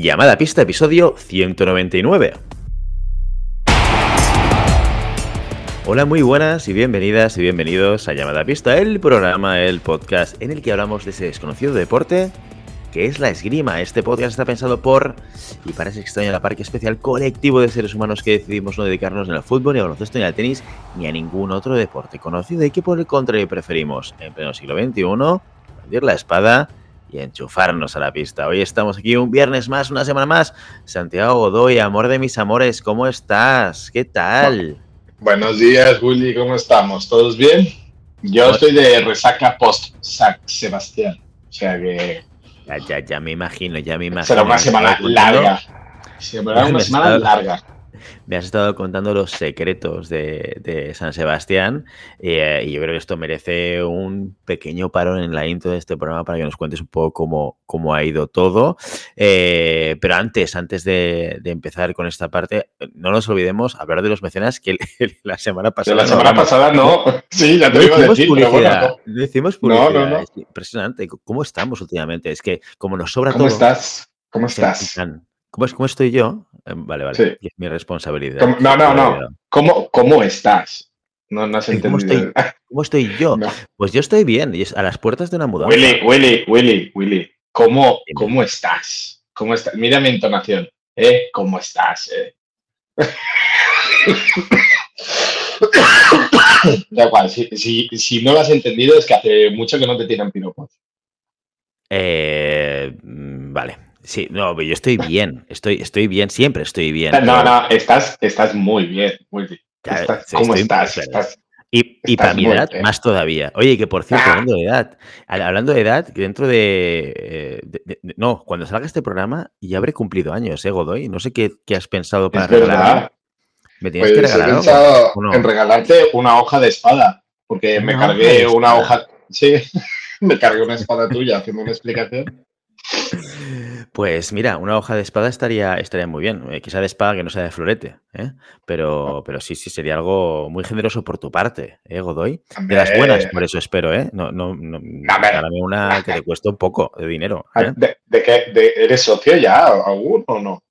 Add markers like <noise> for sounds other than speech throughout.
Llamada Pista, episodio 199. Hola, muy buenas y bienvenidas y bienvenidos a Llamada Pista, el programa, el podcast en el que hablamos de ese desconocido deporte que es la esgrima. Este podcast está pensado por y para ese extraño la parque especial colectivo de seres humanos que decidimos no dedicarnos ni al fútbol, ni al baloncesto, ni al tenis, ni a ningún otro deporte conocido y que por el contrario preferimos en pleno siglo XXI hundir la espada y enchufarnos a la pista. Hoy estamos aquí un viernes más, una semana más. Santiago Godoy, amor de mis amores, ¿cómo estás? ¿Qué tal? Buenos días, Willy, ¿cómo estamos? ¿Todos bien? Yo estoy de resaca post San Sebastián. O sea que. Ya, ya, ya me imagino, ya me imagino. Será una semana larga. Será una semana larga me has estado contando los secretos de, San Sebastián eh, y yo creo que esto merece un pequeño parón en la intro de este programa para que nos cuentes un poco cómo, cómo ha ido todo. Eh, pero antes, antes de, empezar con esta parte, no nos olvidemos hablar de los mecenas que la semana pasada... la semana pasada no, <laughs> sí, ya te digo decir, pero Decimos publicidad, no, no, no. impresionante. ¿Cómo estamos últimamente? Es que como nos sobra ¿Cómo todo... Estás? ¿Cómo estás? ¿Cómo, es, ¿Cómo estoy yo? Eh, vale, vale. Es mi responsabilidad. No, no, no. ¿Cómo, cómo estás? No, no has entendido. ¿Cómo estoy, ¿Cómo estoy <laughs> yo? Pues yo estoy bien, y es a las puertas de una mudanza. Willy, Willy, Willy, Willy, ¿cómo, cómo estás? ¿Cómo estás? Mira mi entonación. ¿Eh? ¿Cómo estás? Eh? <coughs> da igual, si, si, si, no lo has entendido es que hace mucho que no te tiran piropos. Eh, mm, vale, Sí, no, yo estoy bien, estoy, estoy bien, siempre estoy bien. No, no, estás, estás muy bien, muy bien. ¿Cómo estás? y, para mi edad, más todavía. Oye, que por cierto, ah. hablando de edad, hablando de edad, dentro de, eh, No, cuando salga este programa, ya habré cumplido años, ¿eh, Godoy? No sé qué, has pensado para regalarme. ¿Me tienes que pues regalar? He pensado en regalarte una hoja de espada, porque me cargué una hoja. Sí, <laughs> me cargué una espada tuya haciendo una explicación. Pues mira, una hoja de espada estaría, estaría muy bien. Eh, que sea de espada, que no sea de florete. ¿eh? Pero, pero sí, sí, sería algo muy generoso por tu parte, ¿eh, Godoy? De las buenas, por eso espero, ¿eh? No, no, no. una que te cueste un poco de dinero. ¿eh? ¿De, qué? ¿Eres socio ya aún o no?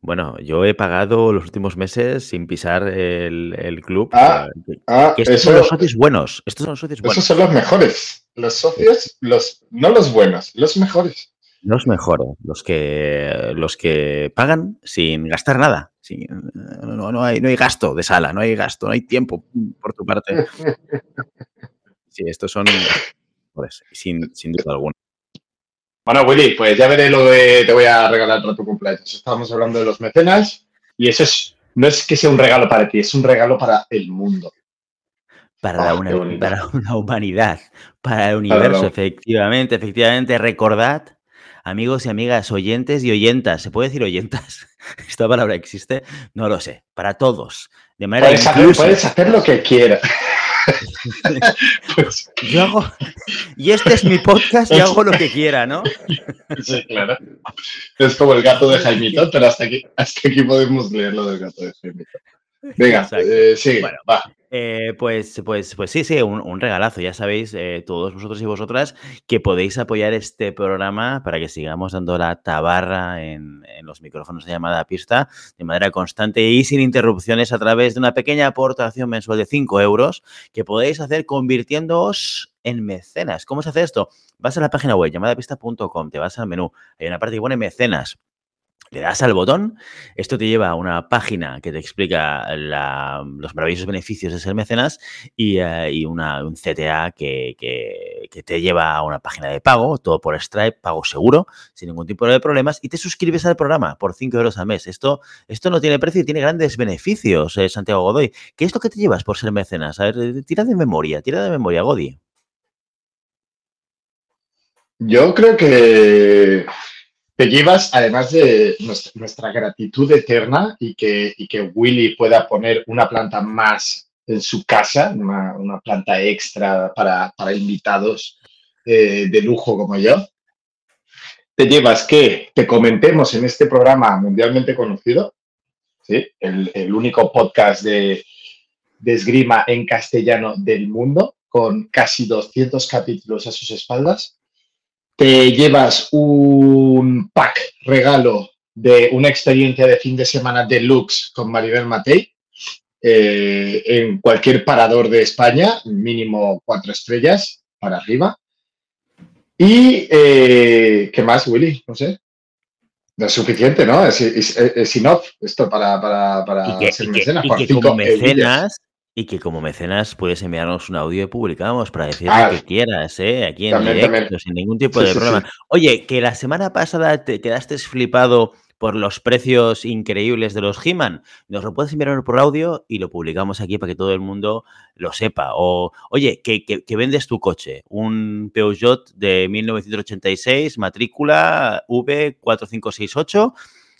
Bueno, yo he pagado los últimos meses sin pisar el, club. Ah, ah estos son los socios buenos. Estos son los socios buenos. Esos son los mejores. Los socios, los, no los buenos, los mejores. Los mejores, los que, los que pagan sin gastar nada. Sin, no, no, hay, no hay gasto de sala, no hay gasto, no hay tiempo por tu parte. <laughs> Sí, estos son pues, sin, sin duda alguna. Bueno, Willy, pues ya veré lo de te voy a regalar para tu cumpleaños. Estábamos hablando de los mecenas y eso es, no es que sea un regalo para ti, es un regalo para el mundo. Para, ah, una, para una humanidad, para el universo, efectivamente, efectivamente. Recordad amigos y amigas, oyentes y oyentas. ¿Se puede decir oyentas? <laughs> ¿Esta palabra existe? No lo sé. Para todos. De manera puedes, hacer, puedes hacer lo que quieras. <laughs> Pues yo hago, y este es mi podcast y hago lo que quiera, ¿no? <laughs> Sí, claro. Es como el gato de Jaimito, pero hasta aquí, hasta aquí podemos leer lo del gato de Jaimito. Venga, eh, sigue, bueno, va. Eh, pues, pues, pues sí, sí, un, regalazo. Ya sabéis, eh, todos vosotros y vosotras, que podéis apoyar este programa para que sigamos dando la tabarra en, los micrófonos de llamada pista de manera constante y sin interrupciones a través de una pequeña aportación mensual de 5 euros que podéis hacer convirtiéndoos en mecenas. ¿Cómo se hace esto? Vas a la página web llamadapista.com, te vas al menú, hay una parte que pone mecenas le das al botón, esto te lleva a una página que te explica los maravillosos beneficios de ser mecenas y, eh, un CTA que, te lleva a una página de pago, todo por Stripe, pago seguro, sin ningún tipo de problemas, y te suscribes al programa por 5 euros al mes. Esto, esto no tiene precio y tiene grandes beneficios, eh, Santiago Godoy. ¿Qué es lo que te llevas por ser mecenas? A ver, tira de memoria, tira de memoria, Godi. Yo creo que te llevas, además de nuestra, gratitud eterna y que, Willy pueda poner una planta más en su casa, una, planta extra para, invitados eh, de lujo como yo, te llevas que te comentemos en este programa mundialmente conocido, ¿sí? el, único podcast de, de esgrima en castellano del mundo, con casi 200 capítulos a sus espaldas te llevas un pack regalo de una experiencia de fin de semana deluxe con Maribel Matei eh, en cualquier parador de España, mínimo cuatro estrellas para arriba. Y, eh, ¿qué más, Willy? No sé. No es suficiente, ¿no? Es, es, enough esto para, para, para y ser mecenas. Y que como mecenas, y que como mecenas puedes enviarnos un audio y publicamos para decir lo que quieras, ¿eh? Aquí en directo, sin ningún tipo de problema. Oye, que la semana pasada te quedaste flipado por los precios increíbles de los He-Man, nos lo puedes enviar por audio y lo publicamos aquí para que todo el mundo lo sepa. O, oye, que, vendes tu coche, un Peugeot de 1986, matrícula V4568,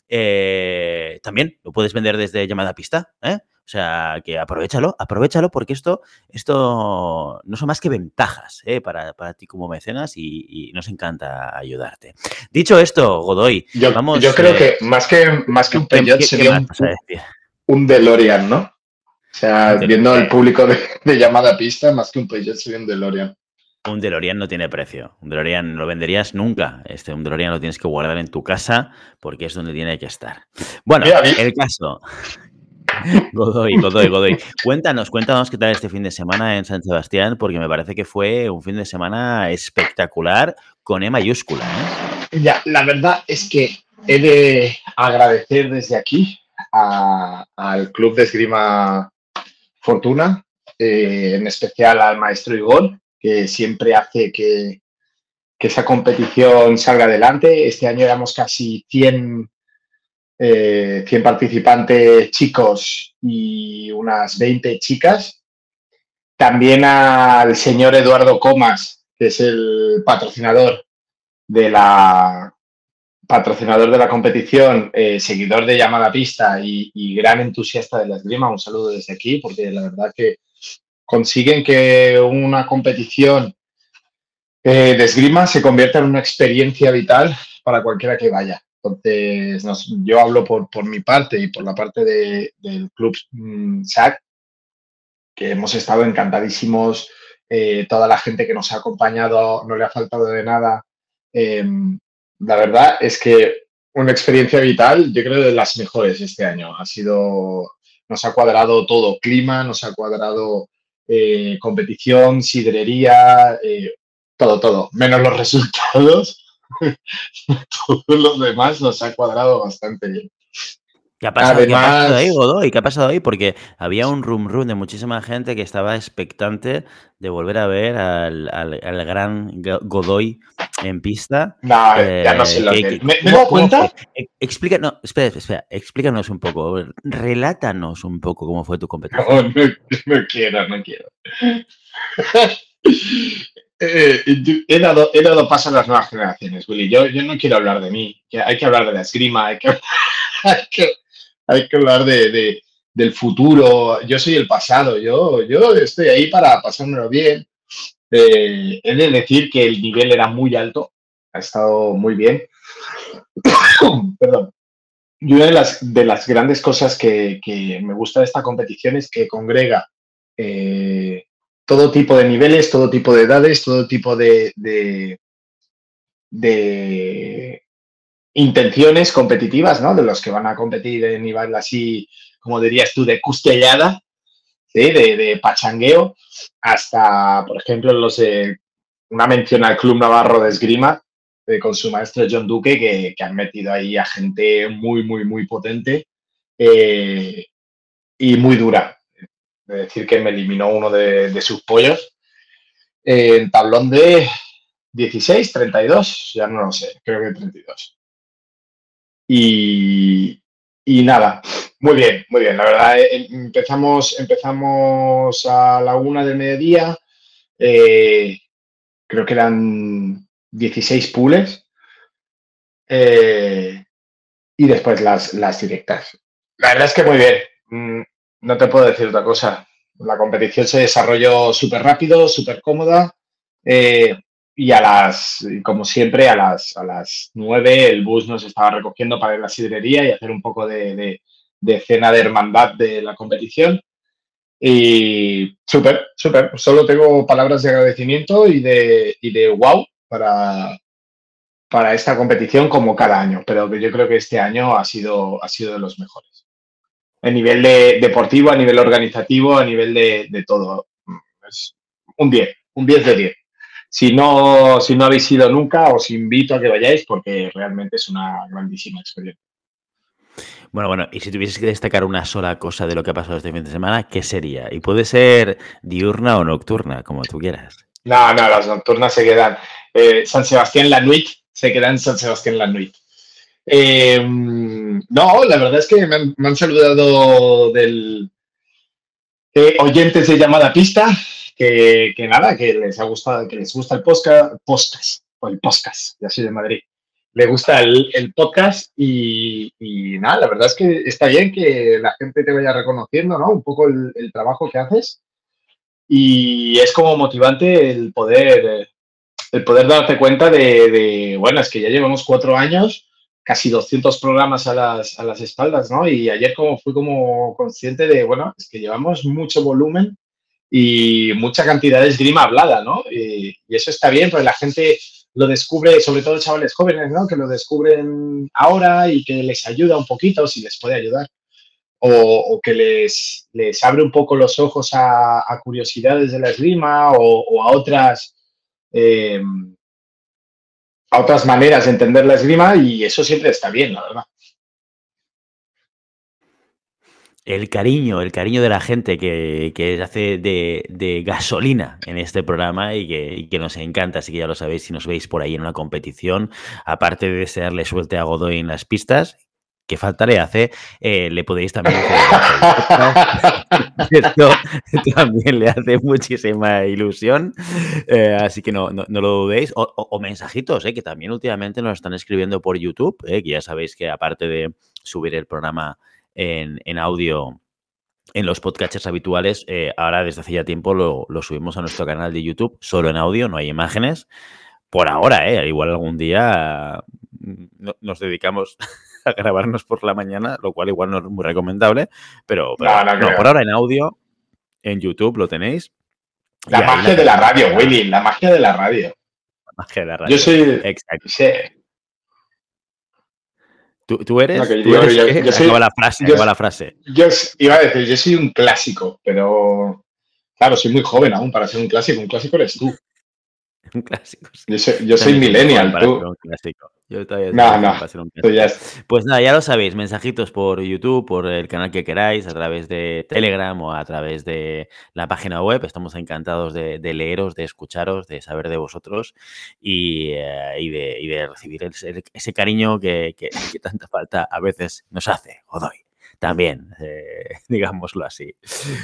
eh, también lo puedes vender desde llamada pista, ¿eh? O sea, que aprovechalo, aprovechalo porque esto, esto no son más que ventajas ¿eh? para, ti como mecenas y, nos encanta ayudarte. Dicho esto, Godoy, yo, vamos... Yo creo que más que, más que un Peugeot sería un, un, DeLorean, ¿no? O sea, viendo al público de, llamada pista, más que un Peugeot sería un DeLorean. Un DeLorean no tiene precio. Un DeLorean lo venderías nunca. Este, un DeLorean lo tienes que guardar en tu casa porque es donde tiene que estar. Bueno, el caso. <laughs> Godoy, Godoy, Godoy. Cuéntanos, cuéntanos qué tal este fin de semana en San Sebastián, porque me parece que fue un fin de semana espectacular con E mayúscula. ¿eh? Ya, la verdad es que he de agradecer desde aquí al Club de Esgrima Fortuna, eh, en especial al maestro Igor, que siempre hace que, que esa competición salga adelante. Este año éramos casi 100 100 eh, participantes chicos y unas 20 chicas. También al señor Eduardo Comas, que es el patrocinador de la patrocinador de la competición, eh, seguidor de llamada pista y, gran entusiasta de la esgrima. Un saludo desde aquí, porque la verdad que consiguen que una competición eh, de esgrima se convierta en una experiencia vital para cualquiera que vaya. Entonces, yo hablo por, por, mi parte y por la parte del club mm, SAC, que hemos estado encantadísimos. Eh, toda la gente que nos ha acompañado no le ha faltado de nada. Em, la verdad es que una experiencia vital, yo creo de las mejores este año. Ha sido, nos ha cuadrado todo, clima, nos ha cuadrado eh, competición, sidrería, eh, todo, todo, menos los <laughs> resultados <laughs> todos los demás nos ha cuadrado bastante bien. ¿Qué ha, pasado, ahí, Godoy? ¿Qué ha pasado ahí? Porque había un rum rum de muchísima gente que estaba expectante de volver a ver al, gran Godoy en pista. No, ya no sé lo que, ¿Me, ¿Me doy cuenta? Explica, no, espera, espera, explícanos un poco, relátanos un poco cómo fue tu competición. No, no, no quiero, no quiero. <laughs> Eh, he, dado, he dado paso a las nuevas generaciones, Willy. Yo, yo no quiero hablar de mí. Que hay que hablar de la esgrima, hay que, <laughs> hay que, hablar de, del futuro. Yo soy el pasado. Yo, yo estoy ahí para pasármelo bien. Eh, he de decir que el nivel era muy alto. Ha estado muy bien. <coughs> Perdón. Y una de las, de las grandes cosas que, que, me gusta de esta competición es que congrega eh, todo tipo de niveles, todo tipo de edades, todo tipo de, de, intenciones competitivas, ¿no? De los que van a competir en nivel así, como dirías tú, de custellada, de, pachangueo, hasta, por ejemplo, los de una mención al Club Navarro de Esgrima, eh, con su maestro John Duque, que, han metido ahí a gente muy, muy, muy potente eh, y muy dura de decir que me eliminó uno de, sus pollos. En tablón de 16, 32, ya no lo sé, creo que 32. Y, y nada, muy bien, muy bien. La verdad, eh, empezamos, empezamos a la una del mediodía. Eh, creo que eran 16 pools. Eh, y después las, las directas. La verdad es que muy bien. No te puedo decir otra cosa. La competición se desarrolló súper rápido, súper cómoda. Eh, y a las, como siempre, a las, a las 9 el bus nos estaba recogiendo para ir a la sidrería y hacer un poco de, de, cena de hermandad de la competición. Y súper, súper. Solo tengo palabras de agradecimiento y de, y de wow para, para esta competición como cada año, pero yo creo que este año ha sido, ha sido de los mejores. A nivel de, deportivo, a nivel organizativo, a nivel de, todo. Es un 10, un 10 de 10. Si no, si no habéis ido nunca, os invito a que vayáis porque realmente es una grandísima experiencia. Bueno, bueno, y si tuvieses que destacar una sola cosa de lo que ha pasado este fin de semana, ¿qué sería? Y puede ser diurna o nocturna, como tú quieras. No, no, las nocturnas se quedan. Eh, San Sebastián La Nuit se queda en San Sebastián La Nuit. Em, no, la verdad es que me han, saludado del eh, oyentes de llamada pista, que, nada, que les ha gustado, que les gusta el podcast, podcast o el podcast, ya soy de Madrid. Le gusta el, podcast y, nada, la verdad es que está bien que la gente te vaya reconociendo, ¿no? Un poco el, trabajo que haces y es como motivante el poder el poder darte cuenta de, bueno, es que ya llevamos cuatro años, casi 200 programas a las, a las espaldas, ¿no? Y ayer como fui como consciente de, bueno, es que llevamos mucho volumen y mucha cantidad de esgrima hablada, ¿no? Y, eso está bien, porque la gente lo descubre, sobre todo chavales jóvenes, ¿no? Que lo descubren ahora y que les ayuda un poquito, si les puede ayudar. O, que les, les abre un poco los ojos a, curiosidades de la esgrima o, o a otras eh, a otras maneras de entender la esgrima y eso siempre está bien, la verdad. El cariño, el cariño de la gente que, que hace de, gasolina en este programa y que, que, nos encanta, así que ya lo sabéis si nos veis por ahí en una competición, aparte de desearle suerte a Godoy en las pistas, que falta le hace, eh, le podéis también <laughs> Esto también le hace muchísima ilusión, eh, así que no, no, lo dudéis. O, mensajitos, eh, que también últimamente nos están escribiendo por YouTube, que ya sabéis que aparte de subir el programa en, en audio en los podcasts habituales, ahora desde hace ya tiempo lo, lo, subimos a nuestro canal de YouTube, solo en audio, no hay imágenes. Por ahora, ¿eh? igual algún día mm, nos dedicamos a grabarnos por la mañana, lo cual igual no es muy recomendable, pero, por ahora en audio, en YouTube lo tenéis. La magia de la radio, Willy, la magia de la radio. La magia de la radio. Yo soy. Exacto. ¿Tú, eres? yo, soy, la frase, la frase. Yo iba a decir, yo soy un clásico, pero claro, soy muy joven aún para ser un clásico. Un clásico eres tú. <laughs> un clásico. Yo soy, yo soy millennial, tú. Un clásico. Yo todavía no, no, Pues nada, ya lo sabéis, mensajitos por YouTube, por el canal que queráis, a través de Telegram o a través de la página web. Estamos encantados de, leeros, de escucharos, de saber de vosotros y, eh, de, recibir ese, cariño que, tanta falta a veces nos hace, o doy también, eh, <laughs> digámoslo así.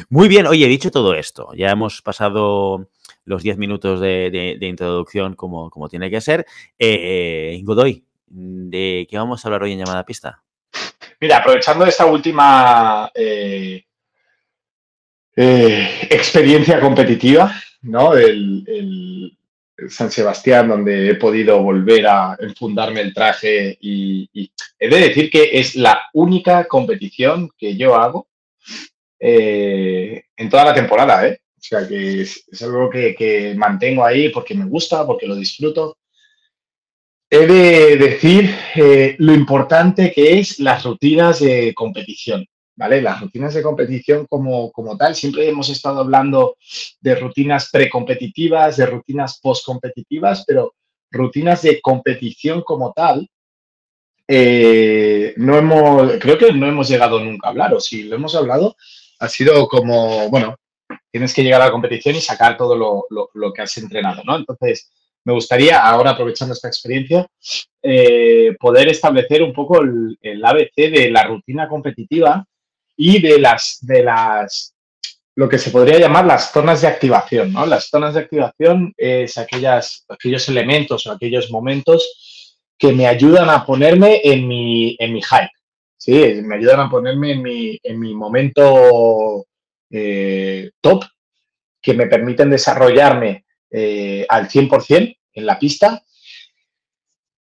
Muy bien, oye, dicho todo esto, ya hemos pasado los 10 minutos de, introducción como, tiene que ser. Eh, Godoy, ¿de qué vamos a hablar hoy en llamada pista? Mira, aprovechando esta última eh, eh, experiencia competitiva, ¿no? El, San Sebastián, donde he podido volver a enfundarme el traje y, he de decir que es la única competición que yo hago en toda la temporada, ¿eh? Sea, que es, algo que, mantengo ahí porque me gusta, porque lo disfruto. He de decir eh, lo importante que es las rutinas de competición, ¿vale? Las rutinas de competición como, como tal, siempre hemos estado hablando de rutinas precompetitivas, de rutinas postcompetitivas, pero rutinas de competición como tal, eh, no hemos, creo que no hemos llegado nunca a hablar, o si lo hemos hablado, ha sido como, bueno, tienes que llegar a la competición y sacar todo lo, que has entrenado, ¿no? Entonces, me gustaría, ahora aprovechando esta experiencia, eh, poder establecer un poco el, ABC de la rutina competitiva y de las, de las, lo que se podría llamar las zonas de activación, ¿no? Las zonas de activación es aquellas, aquellos elementos o aquellos momentos que me ayudan a ponerme en mi, en mi hype, ¿sí? Me ayudan a ponerme en mi, en mi momento eh, top que me permiten desarrollarme eh, al 100% en la pista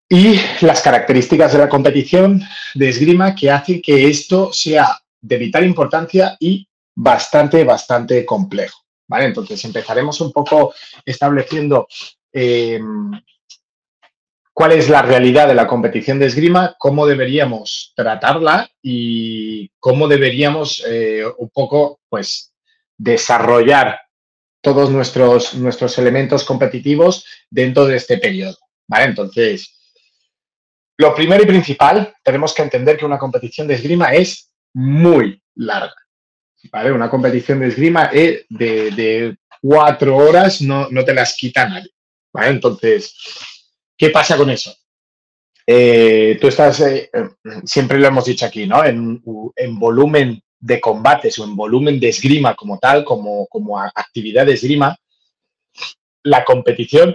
y las características de la competición de esgrima que hacen que esto sea de vital importancia y bastante, bastante complejo. ¿vale? Entonces empezaremos un poco estableciendo eh, cuál es la realidad de la competición de esgrima, cómo deberíamos tratarla y cómo deberíamos eh, un poco, pues, desarrollar todos nuestros, nuestros elementos competitivos dentro de este periodo. ¿vale? Entonces, lo primero y principal, tenemos que entender que una competición de esgrima es muy larga. ¿vale? Una competición de esgrima de, de cuatro horas no, no te las quita nadie. ¿vale? Entonces, ¿Qué pasa con eso? Eh, tú estás, eh, siempre lo hemos dicho aquí, ¿no? En, volumen de combates o en volumen de esgrima como tal, como, como actividad de esgrima, la competición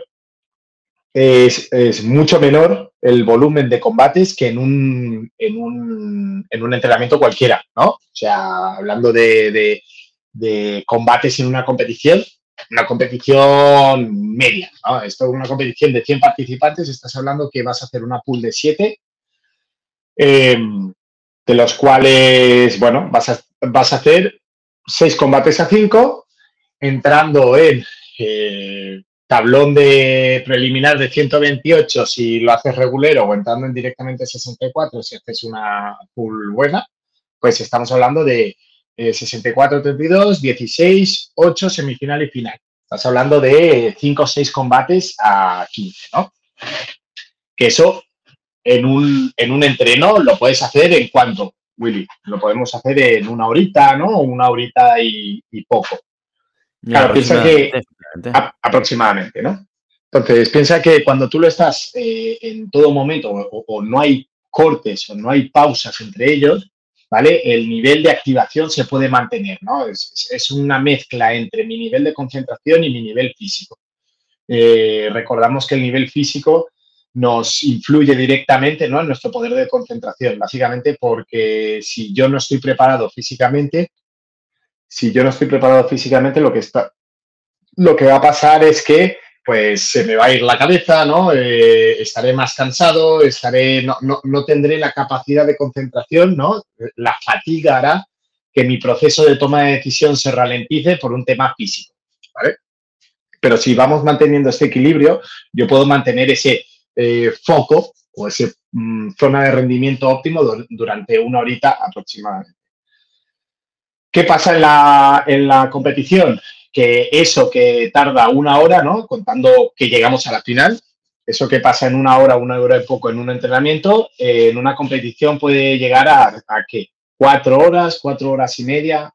es, mucho menor el volumen de combates que en un, en un, en un entrenamiento cualquiera, ¿no? O sea, hablando de combates en una competición, una competición media. Esto es una competición de 100 participantes, estás hablando que vas a hacer una pool de 7, eh, de los cuales, bueno, vas a, vas a hacer 6 combates a 5, entrando en eh, tablón de preliminar de 128 si lo haces regulero o entrando en directamente 64 si haces una pool buena, pues estamos hablando de 64-32, 16, 8, semifinal y final. Estás hablando de 5 o 6 combates a 15, ¿no? Que eso en un, en un entreno lo puedes hacer en cuánto, Willy. Lo podemos hacer en una horita, ¿no? Una horita y, poco. Claro, piensa que aproximadamente, ¿no? Entonces, piensa que cuando tú lo estás eh, en todo momento o, no hay cortes o no hay pausas entre ellos, el nivel de activación se puede mantener, ¿no? Es, una mezcla entre mi nivel de concentración y mi nivel físico. Eh, recordamos que el nivel físico nos influye directamente ¿no? en nuestro poder de concentración, básicamente porque si yo no estoy preparado físicamente, si yo no estoy preparado físicamente, lo que, está, lo que va a pasar es que pues se me va a ir la cabeza, ¿no? Eh, estaré más cansado, estaré, no, no, tendré la capacidad de concentración, ¿no? La fatiga hará que mi proceso de toma de decisión se ralentice por un tema físico, ¿vale? Pero si vamos manteniendo este equilibrio, yo puedo mantener ese eh, foco o esa mm, zona de rendimiento óptimo durante una horita aproximadamente. ¿Qué pasa en la, en la competición? Que eso que tarda una hora, ¿no? Contando que llegamos a la final, eso que pasa en una hora, una hora y poco en un entrenamiento, eh, en una competición puede llegar a, a ¿qué? Cuatro horas, cuatro horas y media,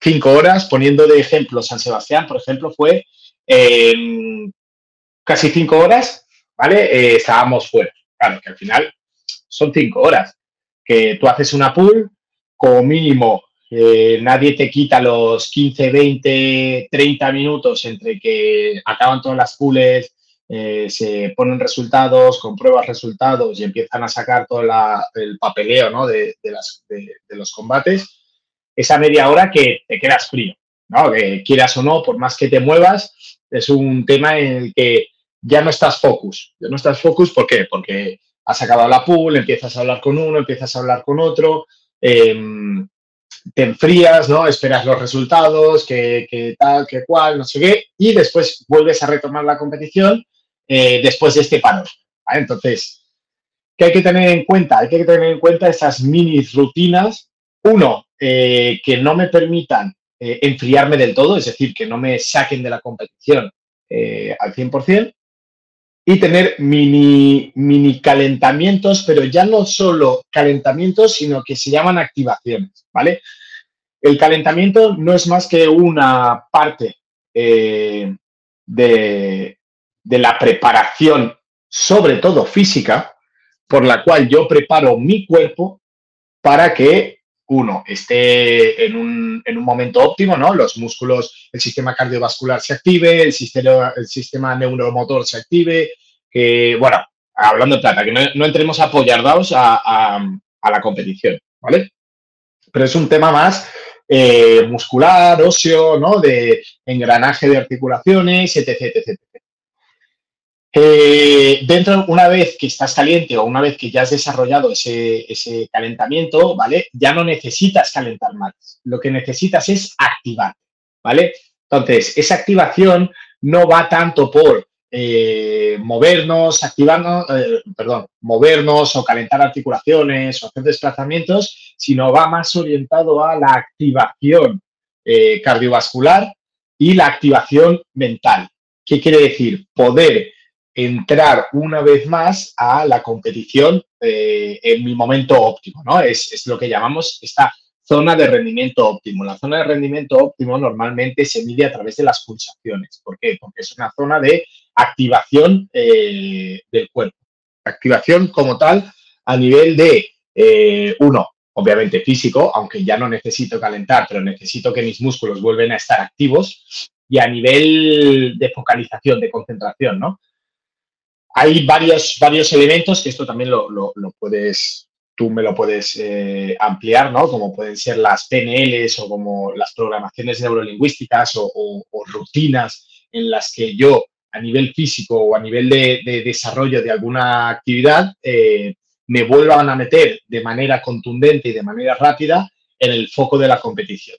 cinco horas, poniendo de ejemplo San Sebastián, por ejemplo, fue casi cinco horas, ¿vale? Eh, estábamos fuera. Claro, que al final son cinco horas. Que tú haces una pool, como mínimo eh, nadie te quita los 15, 20, 30 minutos entre que acaban todas las pools, eh, se ponen resultados, compruebas resultados y empiezan a sacar todo el papeleo de, los combates. Esa media hora que te quedas frío, ¿no? que quieras o no, por más que te muevas, es un tema en el que ya no estás focus. Ya no estás focus, ¿por qué? Porque has acabado la pool, empiezas a hablar con uno, empiezas a hablar con otro. Em, te enfrías, ¿no? Esperas los resultados, que, tal, que cual, no sé qué, y después vuelves a retomar la competición eh, después de este paro. Entonces, ¿qué hay que tener en cuenta? Hay que tener en cuenta esas mini rutinas. Uno, eh, que no me permitan eh, enfriarme del todo, es decir, que no me saquen de la competición al 100%, y tener mini, mini calentamientos, pero ya no solo calentamientos, sino que se llaman activaciones, ¿vale? El calentamiento no es más que una parte eh, de, de la preparación, sobre todo física, por la cual yo preparo mi cuerpo para que uno esté en un, en un, momento óptimo, ¿no? Los músculos, el sistema cardiovascular se active, el sistema, el sistema neuromotor se active, que, bueno, hablando de plata, que no, entremos a apoyar a, a, la competición, ¿vale? Pero es un tema más eh, muscular, óseo, ¿no? De engranaje de articulaciones, etc, etc, eh, dentro, una vez que estás caliente o una vez que ya has desarrollado ese, ese, calentamiento, ¿vale? Ya no necesitas calentar más. Lo que necesitas es activar, ¿vale? Entonces, esa activación no va tanto por eh, movernos, activarnos, eh, perdón, movernos o calentar articulaciones o hacer desplazamientos, sino va más orientado a la activación cardiovascular y la activación mental. ¿Qué quiere decir? Poder entrar una vez más a la competición en mi momento óptimo, ¿no? Es, es lo que llamamos esta zona de rendimiento óptimo. La zona de rendimiento óptimo normalmente se mide a través de las pulsaciones. ¿Por qué? Porque es una zona de activación eh, del cuerpo. Activación como tal a nivel de, eh, uno, obviamente físico, aunque ya no necesito calentar, pero necesito que mis músculos vuelvan a estar activos, y a nivel de focalización, de concentración, ¿no? Hay varios, varios elementos que esto también lo, lo puedes tú me lo puedes eh, ampliar, ¿no? Como pueden ser las PNLs o como las programaciones neurolingüísticas o, rutinas en las que yo a nivel físico o a nivel de, desarrollo de alguna actividad eh, me vuelvan a meter de manera contundente y de manera rápida en el foco de la competición.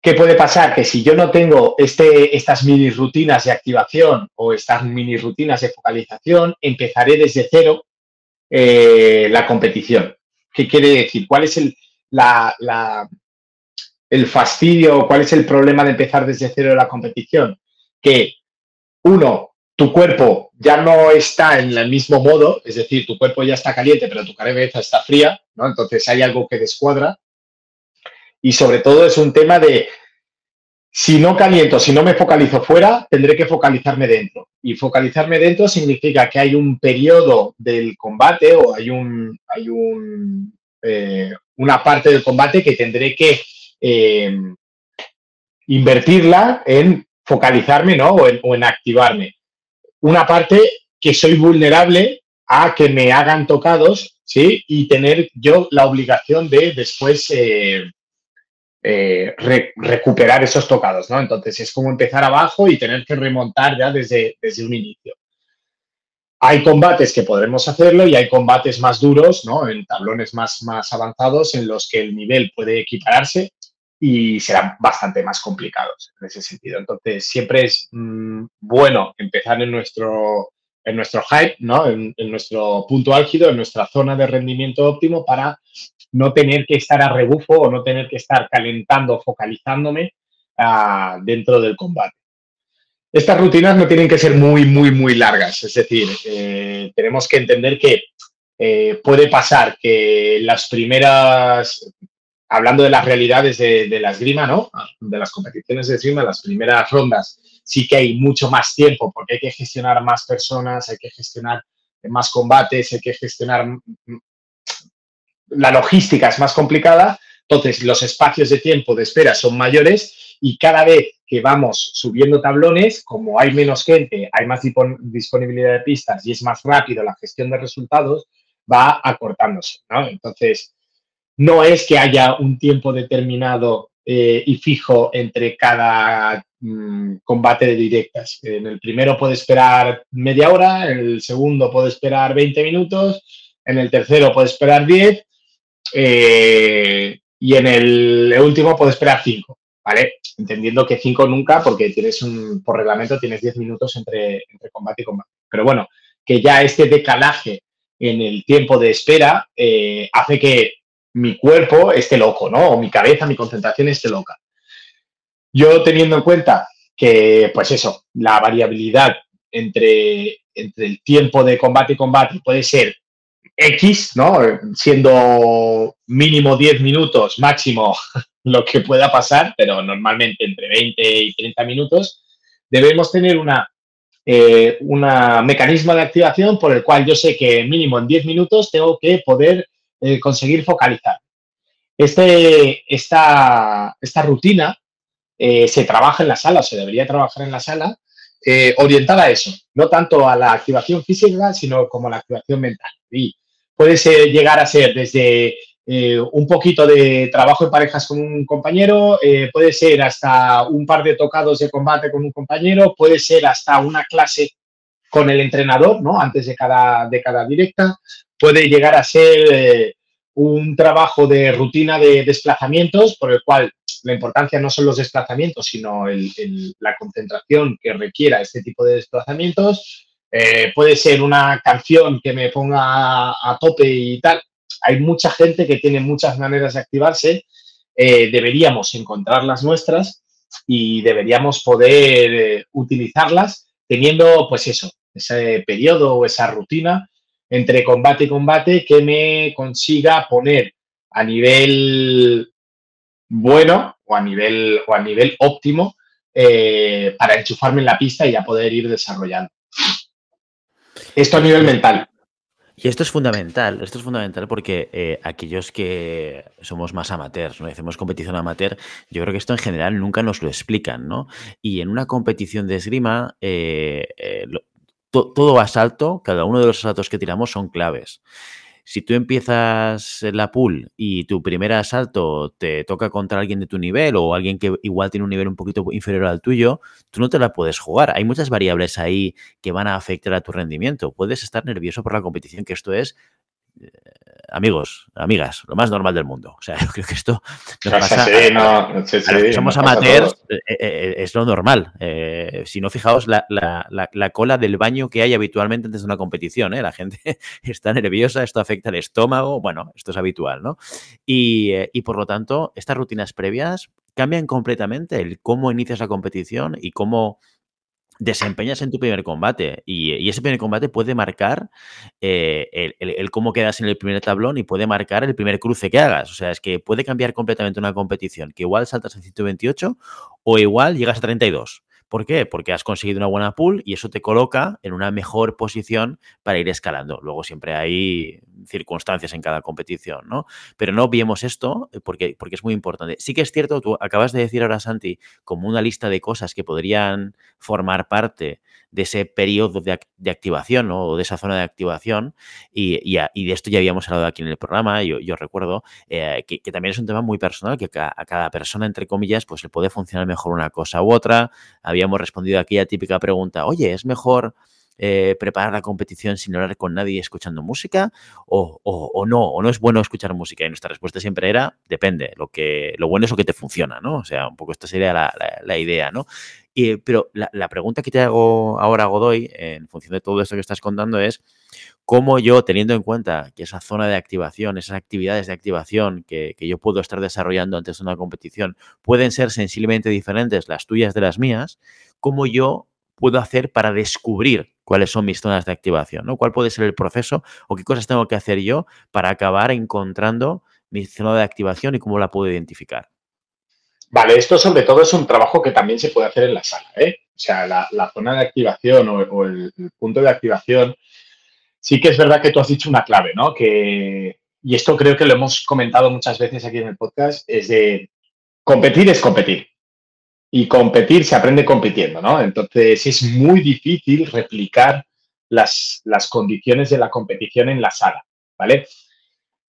¿Qué puede pasar? Que si yo no tengo este, estas mini rutinas de activación o estas mini rutinas de focalización, empezaré desde cero eh, la competición. ¿Qué quiere decir? ¿Cuál es el, el fastidio, cuál es el problema de empezar desde cero la competición? Que uno, tu cuerpo ya no está en el mismo modo, es decir, tu cuerpo ya está caliente, pero tu cabeza está fría, ¿no? Entonces hay algo que descuadra. Y sobre todo es un tema de si no caliento, si no me focalizo fuera, tendré que focalizarme dentro. Y focalizarme dentro significa que hay un periodo del combate o hay, un, hay un, eh, una parte del combate que tendré que eh, invertirla en focalizarme ¿no? o, en, activarme. Una parte que soy vulnerable a que me hagan tocados, ¿sí? Y tener yo la obligación de después eh, eh, recuperar esos tocados, ¿no? Entonces es como empezar abajo y tener que remontar ya desde, desde un inicio. Hay combates que podremos hacerlo y hay combates más duros, ¿no? En tablones más, más avanzados en los que el nivel puede equipararse y serán bastante más complicados en ese sentido. Entonces siempre es mm, bueno empezar en nuestro, en nuestro hype, ¿no? En, en, nuestro punto álgido, en nuestra zona de rendimiento óptimo para no tener que estar a rebufo o no tener que estar calentando, focalizándome uh, dentro del combate. Estas rutinas no tienen que ser muy, muy, muy largas. Es decir, eh, tenemos que entender que eh, puede pasar que las primeras, hablando de las realidades de, de la esgrima, ¿no? De las competiciones de esgrima, las primeras rondas, sí que hay mucho más tiempo porque hay que gestionar más personas, hay que gestionar más combates, hay que gestionar la logística es más complicada, entonces los espacios de tiempo de espera son mayores y cada vez que vamos subiendo tablones, como hay menos gente, hay más disponibilidad de pistas y es más rápido la gestión de resultados, va acortándose. Entonces, no es que haya un tiempo determinado eh, y fijo entre cada mm, combate de directas. En el primero puede esperar media hora, en el segundo puede esperar 20 minutos, en el tercero puede esperar 10 eh, y en el último puedo esperar 5, ¿vale? Entendiendo que 5 nunca, porque tienes un, por reglamento tienes 10 minutos entre, combate y combate. Pero bueno, que ya este decalaje en el tiempo de espera eh, hace que mi cuerpo esté loco, ¿no? O mi cabeza, mi concentración esté loca. Yo teniendo en cuenta que, pues eso, la variabilidad entre, entre el tiempo de combate y combate puede ser X, ¿no? Siendo mínimo 10 minutos, máximo <laughs> lo que pueda pasar, pero normalmente entre 20 y 30 minutos, debemos tener una, eh, una mecanismo de activación por el cual yo sé que mínimo en 10 minutos tengo que poder eh, conseguir focalizar. Este, esta, esta rutina eh, se trabaja en la sala, se debería trabajar en la sala, orientada a eso, no tanto a la activación física, sino como a la activación mental. Puede ser, llegar a ser desde eh, un poquito de trabajo en parejas con un compañero, eh, puede ser hasta un par de tocados de combate con un compañero, puede ser hasta una clase con el entrenador, ¿no? Antes de cada, de cada directa, puede llegar a ser eh, un trabajo de rutina de desplazamientos por el cual la importancia no son los desplazamientos, sino la concentración que requiera este tipo de desplazamientos. Eh, puede ser una canción que me ponga a, tope y tal. Hay mucha gente que tiene muchas maneras de activarse. Eh, deberíamos encontrar las nuestras y deberíamos poder eh, utilizarlas teniendo, pues eso, ese periodo o esa rutina entre combate y combate que me consiga poner a nivel bueno o a nivel, o a nivel óptimo para enchufarme en la pista y ya poder ir desarrollando. Esto a nivel mental. Y esto es fundamental, esto es fundamental porque eh, aquellos que somos más amateurs, ¿no? hacemos competición amateur, yo creo que esto en general nunca nos lo explican, ¿no? Y en una competición de esgrima, eh, todo asalto, cada uno de los asaltos que tiramos son claves. Si tú empiezas la pool y tu primer asalto te toca contra alguien de tu nivel o alguien que igual tiene un nivel un poquito inferior al tuyo, tú no te la puedes jugar. Hay muchas variables ahí que van a afectar a tu rendimiento. Puedes estar nervioso por la competición, que esto es amigos, amigas, lo más normal del mundo. O sea, <laughs> yo creo que esto somos amateurs, eh, eh, es lo normal. si no, fijaos la, cola del baño que hay habitualmente antes de una competición. La gente <laughs> está nerviosa, esto afecta al estómago. Bueno, esto es habitual, ¿no? Y, y por lo tanto, estas rutinas previas cambian completamente el cómo inicias la competición y cómo desempeñas en tu primer combate y, ese primer combate puede marcar eh, el, cómo quedas en el primer tablón y puede marcar el primer cruce que hagas. O sea, es que puede cambiar completamente una competición, que igual saltas en 128 o igual llegas a 32. ¿Por qué? Porque has conseguido una buena pool y eso te coloca en una mejor posición para ir escalando. Luego siempre hay circunstancias en cada competición, ¿no? Pero no viemos esto eh, porque, porque es muy importante. Sí que es cierto, tú acabas de decir ahora, Santi, como una lista de cosas que podrían formar parte de ese periodo de, activación o de esa zona de activación. Y, de esto ya habíamos hablado aquí en el programa. Yo, yo recuerdo eh, que, también es un tema muy personal, que a, cada persona, entre comillas, pues le puede funcionar mejor una cosa u otra. Habíamos respondido a aquella típica pregunta, oye, ¿es mejor eh, preparar la competición sin hablar con nadie escuchando música o, no, o no es bueno escuchar música. Y nuestra respuesta siempre era, depende, lo, que, lo bueno es lo que te funciona, ¿no? O sea, un poco esta sería la, idea, ¿no? Y, pero la, pregunta que te hago ahora, Godoy, en función de todo esto que estás contando, es cómo yo, teniendo en cuenta que esa zona de activación, esas actividades de activación que, que, yo puedo estar desarrollando antes de una competición, pueden ser sensiblemente diferentes las tuyas de las mías, cómo yo puedo hacer para descubrir cuáles son mis zonas de activación, ¿no? ¿Cuál puede ser el proceso o qué cosas tengo que hacer yo para acabar encontrando mi zona de activación y cómo la puedo identificar? Vale, esto sobre todo es un trabajo que también se puede hacer en la sala, ¿eh? O sea, la, zona de activación o, el, punto de activación, sí que es verdad que tú has dicho una clave, ¿no? Que, y esto creo que lo hemos comentado muchas veces aquí en el podcast, es de competir es competir y competir se aprende compitiendo, ¿no? Entonces es muy difícil replicar las, las condiciones de la competición en la sala, ¿vale?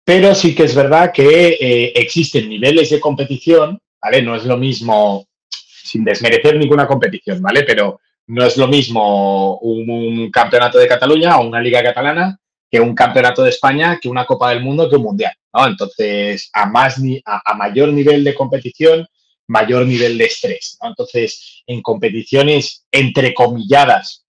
Pero sí que es verdad que eh, existen niveles de competición, ¿vale? No es lo mismo, sin desmerecer ninguna competición, ¿vale? Pero no es lo mismo un, campeonato de Cataluña o una liga catalana que un campeonato de España, que una Copa del Mundo, que un Mundial. Entonces, a, más ni, a mayor nivel de competición, mayor nivel de estrés. Entonces, en competiciones entrecomilladas,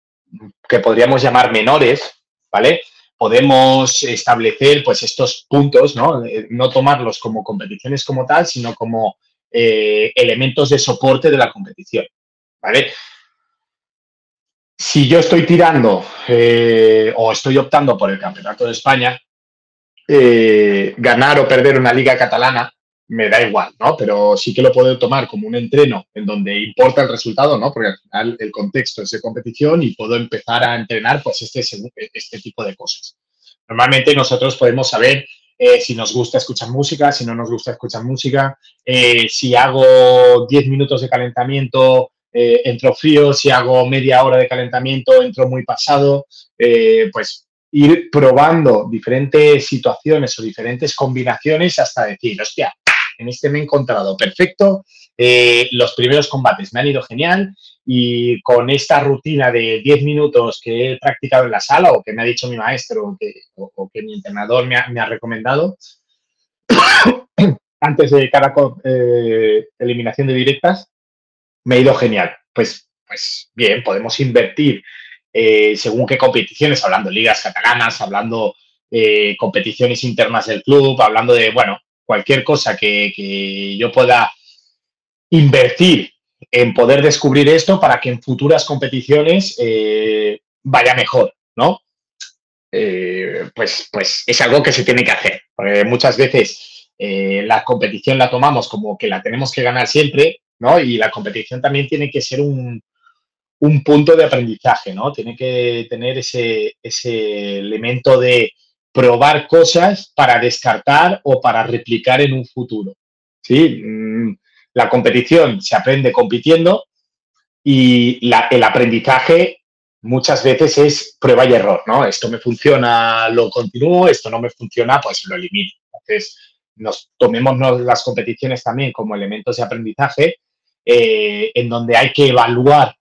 que podríamos llamar menores, ¿vale? Podemos establecer pues estos puntos, ¿no? Eh, no tomarlos como competiciones como tal, sino como eh, elementos de soporte de la competición, ¿vale? Si yo estoy tirando eh, o estoy optando por el Campeonato de España, ganar o perder una liga catalana me da igual, ¿no? Pero sí que lo puedo tomar como un entreno en donde importa el resultado, ¿no? Porque al final el contexto es de competición y puedo empezar a entrenar pues este, este tipo de cosas. Normalmente nosotros podemos saber eh, si nos gusta escuchar música, si no nos gusta escuchar música, eh, si hago 10 minutos de calentamiento, eh, entro frío, si hago media hora de calentamiento, entro muy pasado, pues ir probando diferentes situaciones o diferentes combinaciones hasta decir, hostia, en este me he encontrado perfecto, eh, los primeros combates me han ido genial y con esta rutina de 10 minutos que he practicado en la sala o que me ha dicho mi maestro o que, mi entrenador me ha, recomendado, <coughs> antes de cada eh, eliminación de directas, me ha ido genial. Pues, pues bien, podemos invertir eh, según qué competiciones, hablando ligas catalanas, hablando de competiciones internas del club, hablando de, bueno, cualquier cosa que, yo pueda invertir en poder descubrir esto para que en futuras competiciones eh, vaya mejor, ¿no? Eh, pues, pues es algo que se tiene que hacer. Porque muchas veces eh, la competición la tomamos como que la tenemos que ganar siempre, ¿no? Y la competición también tiene que ser un, punto de aprendizaje, ¿no? Tiene que tener ese, ese elemento de probar cosas para descartar o para replicar en un futuro. ¿sí? Mm, la competición se aprende compitiendo y el aprendizaje muchas veces es prueba y error, ¿no? Esto me funciona, lo continúo, esto no me funciona, pues lo elimino. Entonces, nos tomemos las competiciones también como elementos de aprendizaje eh, en donde hay que evaluar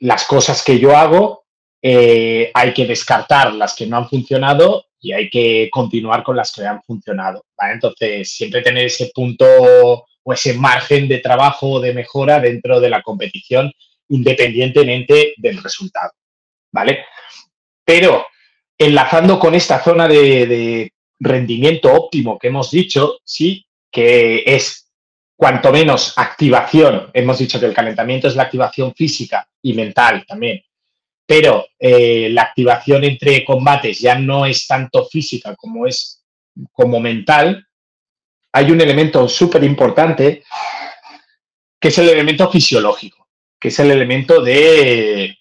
las cosas que yo hago, eh, hay que descartar las que no han funcionado y hay que continuar con las que han funcionado. Entonces, siempre tener ese punto o ese margen de trabajo o de mejora dentro de la competición, independientemente del resultado. ¿Vale? Pero enlazando con esta zona de, rendimiento óptimo que hemos dicho, sí, que es cuanto menos activación, hemos dicho que el calentamiento es la activación física y mental también, pero eh, la activación entre combates ya no es tanto física como es como mental, hay un elemento súper importante que es el elemento fisiológico, que es el elemento de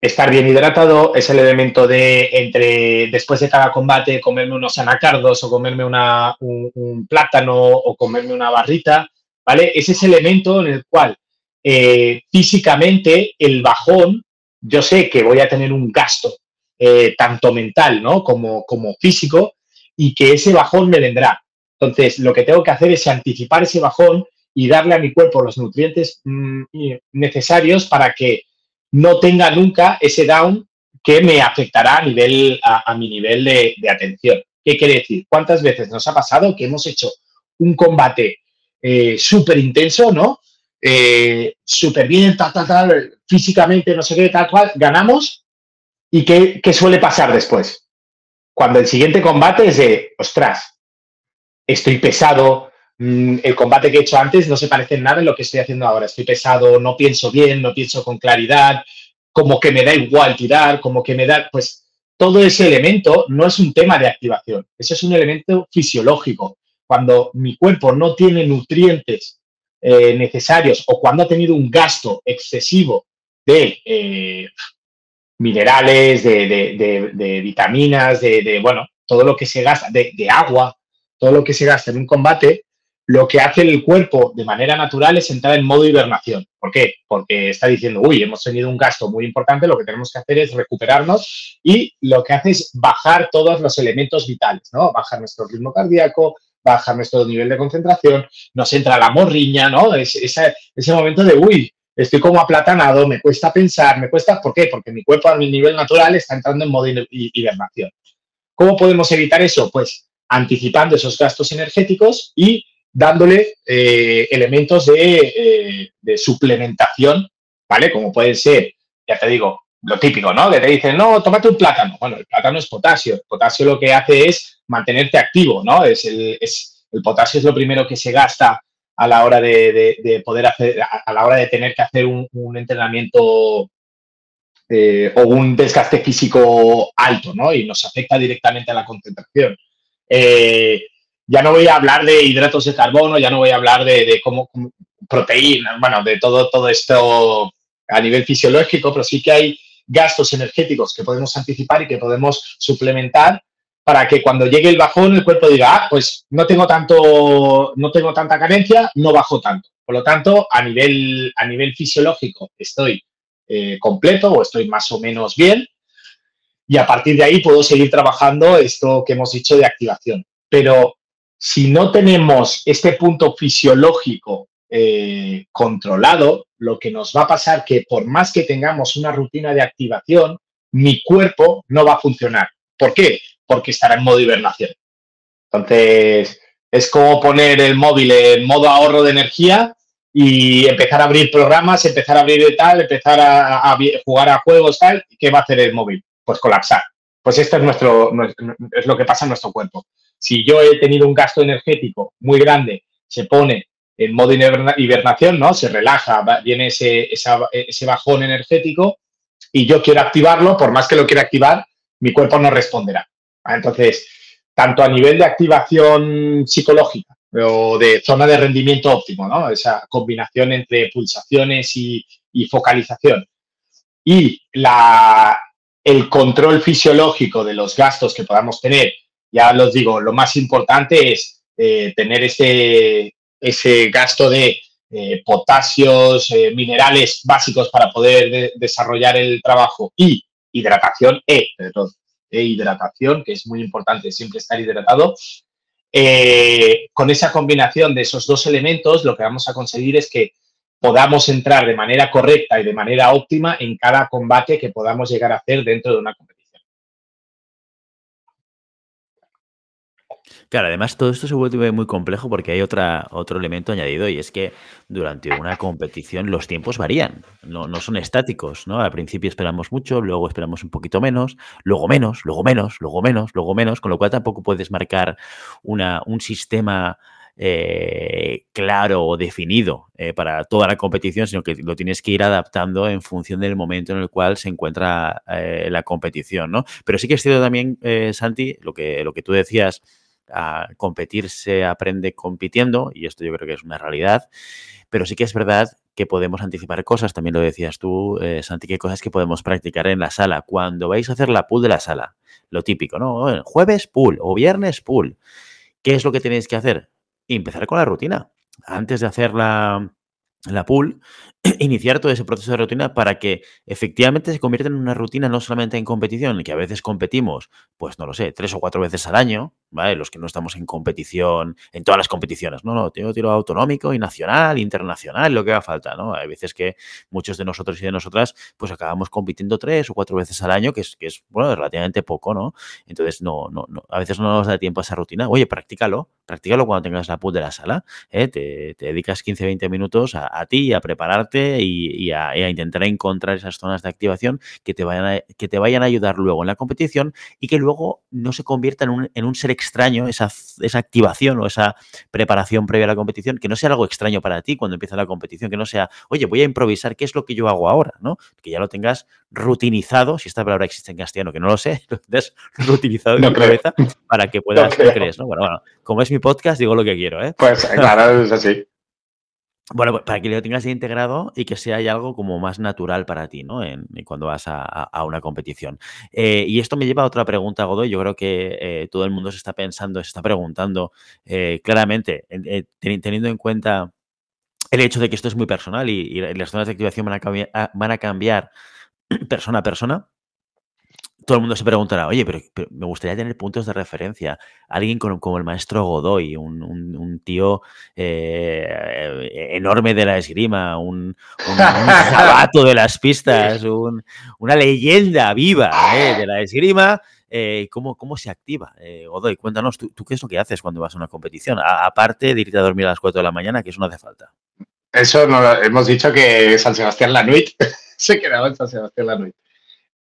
estar bien hidratado, es el elemento de entre después de cada combate comerme unos anacardos o comerme un, plátano o comerme una barrita, ¿vale? Es ese elemento en el cual eh, físicamente el bajón yo sé que voy a tener un gasto eh, tanto mental ¿no? como, como físico y que ese bajón me vendrá. Entonces, lo que tengo que hacer es anticipar ese bajón y darle a mi cuerpo los nutrientes mm, necesarios para que no tenga nunca ese down que me afectará a, nivel, a, mi nivel de, atención. ¿Qué quiere decir? ¿Cuántas veces nos ha pasado que hemos hecho un combate eh, súper intenso, ¿no? Eh, súper bien, tal, tal, tal, físicamente, no sé qué, tal cual, ganamos. ¿Y qué, suele pasar después? Cuando el siguiente combate es de, ostras, estoy pesado, mm, el combate que he hecho antes no se parece en nada en lo que estoy haciendo ahora. Estoy pesado, no pienso bien, no pienso con claridad, como que me da igual tirar, como que me da, pues todo ese elemento no es un tema de activación, eso es un elemento fisiológico. Cuando mi cuerpo no tiene nutrientes eh, necesarios o cuando ha tenido un gasto excesivo de eh, minerales, de, vitaminas, de, bueno, todo lo que se gasta, de, agua, todo lo que se gasta en un combate, lo que hace el cuerpo de manera natural es entrar en modo hibernación. ¿Por qué? Porque está diciendo, uy, hemos tenido un gasto muy importante, lo que tenemos que hacer es recuperarnos y lo que hace es bajar todos los elementos vitales, ¿no? Bajar nuestro ritmo cardíaco, baja nuestro nivel de concentración, nos entra la morriña, ¿no? Es, ese, momento de, uy, estoy como aplatanado, me cuesta pensar, me cuesta, ¿por qué? Porque mi cuerpo a mi nivel natural está entrando en modo hibernación. ¿Cómo podemos evitar eso? Pues anticipando esos gastos energéticos y dándole eh, elementos de, eh, suplementación, ¿vale? Como pueden ser, ya te digo, lo típico, ¿no? Que te dicen, no, tómate un plátano. Bueno, el plátano es potasio. El potasio lo que hace es mantenerte activo, ¿no? Es el, es, el potasio es lo primero que se gasta a la hora de, poder hacer, a, la hora de tener que hacer un, entrenamiento eh, o un desgaste físico alto, ¿no? Y nos afecta directamente a la concentración. Eh, ya no voy a hablar de hidratos de carbono, ya no voy a hablar de, cómo, proteínas, bueno, de todo, todo esto a nivel fisiológico, pero sí que hay gastos energéticos que podemos anticipar y que podemos suplementar para que cuando llegue el bajón el cuerpo diga, ah, pues no tengo tanto, no tengo tanta carencia, no bajo tanto. Por lo tanto, a nivel, a nivel fisiológico estoy eh, completo o estoy más o menos bien y a partir de ahí puedo seguir trabajando esto que hemos dicho de activación. Pero si no tenemos este punto fisiológico eh, controlado, lo que nos va a pasar que por más que tengamos una rutina de activación, mi cuerpo no va a funcionar. ¿Por qué? porque estará en modo hibernación. Entonces, Es como poner el móvil en modo ahorro de energía y empezar a abrir programas, empezar a abrir tal, empezar a, jugar a juegos tal. ¿Qué va a hacer el móvil? Pues colapsar. Pues esto es, nuestro, es lo que pasa en nuestro cuerpo. Si yo he tenido un gasto energético muy grande, se pone en modo hibernación, ¿no? Se relaja, viene ese, ese bajón energético y yo quiero activarlo, por más que lo quiera activar, mi cuerpo no responderá. Entonces, tanto a nivel de activación psicológica o de zona de rendimiento óptimo, ¿no? Esa combinación entre pulsaciones y, focalización. Y la, el control fisiológico de los gastos que podamos tener. Ya los digo, lo más importante es eh, tener ese, ese gasto de eh, potasios, eh, minerales básicos para poder desarrollar el trabajo y hidratación E, e hidratación, que es muy importante siempre estar hidratado. Eh, con esa combinación de esos dos elementos, lo que vamos a conseguir es que podamos entrar de manera correcta y de manera óptima en cada combate que podamos llegar a hacer dentro de una competición. Claro, además todo esto se vuelve muy complejo porque hay otra, otro elemento añadido y es que durante una competición los tiempos varían, no, no son estáticos, ¿no? Al principio esperamos mucho, luego esperamos un poquito menos, luego menos, luego menos, luego menos, luego menos, con lo cual tampoco puedes marcar una, un sistema eh, claro o definido eh, para toda la competición, sino que lo tienes que ir adaptando en función del momento en el cual se encuentra eh, la competición, ¿no? Pero sí que es cierto también, Santi, lo que, lo que tú decías a competir se aprende compitiendo y esto yo creo que es una realidad, pero sí que es verdad que podemos anticipar cosas, también lo decías tú, eh, Santi, que cosas que podemos practicar en la sala. Cuando vais a hacer la pool de la sala, lo típico, ¿no? Jueves pool o viernes pool. ¿Qué es lo que tenéis que hacer? Empezar con la rutina. Antes de hacer la, la pool, <clears throat> iniciar todo ese proceso de rutina para que efectivamente se convierta en una rutina no solamente en competición, que a veces competimos, pues no lo sé, tres o cuatro veces al año, ¿vale? Los que no estamos en competición, en todas las competiciones, no, no, tengo tiro autonómico y nacional, internacional, lo que haga falta, ¿no? Hay veces que muchos de nosotros y de nosotras, pues acabamos compitiendo tres o cuatro veces al año, que es, que es bueno, relativamente poco, ¿no? Entonces, no, no, no, a veces no nos da tiempo a esa rutina. Oye, practícalo, practícalo cuando tengas la pool de la sala, ¿eh? te, dedicas 15, 20 minutos a, a ti, a prepararte y, a, intentar encontrar esas zonas de activación que te, vayan a, que te vayan a ayudar luego en la competición y que luego no se convierta en un, ser extraño, esa, esa activación o esa preparación previa a la competición, que no sea algo extraño para ti cuando empieza la competición, que no sea, oye, voy a improvisar, ¿qué es lo que yo hago ahora? ¿no? Que ya lo tengas rutinizado, si esta palabra existe en castellano, que no lo sé, <laughs> lo tienes rutinizado en tu cabeza para que <laughs> puedas, no crees? ¿no? Bueno, bueno, como es mi podcast, digo lo que quiero, ¿eh? Pues claro, es así. Bueno, pues, para que lo tengas integrado y que sea algo como más natural para ti, ¿no? En, cuando vas a, una competición. Eh, y esto me lleva a otra pregunta, Godoy. Yo creo que eh, todo el mundo se está pensando, se está preguntando eh, claramente, teniendo en cuenta el hecho de que esto es muy personal y, las zonas de activación van a, van a cambiar <clears throat> persona a persona todo el mundo se preguntará, oye, pero, me gustaría tener puntos de referencia. Alguien como el maestro Godoy, un, tío eh, enorme de la esgrima, un, un, de las pistas, <laughs> una leyenda viva eh, de la esgrima. Eh, ¿cómo, ¿cómo, se activa? Godoy, cuéntanos, ¿tú, ¿tú, qué es lo que haces cuando vas a una competición? aparte de irte a dormir a las 4 de la mañana, que eso no hace falta. Eso no, hemos dicho que San Sebastián Lanuit <laughs> se quedaba en San Sebastián Lanuit.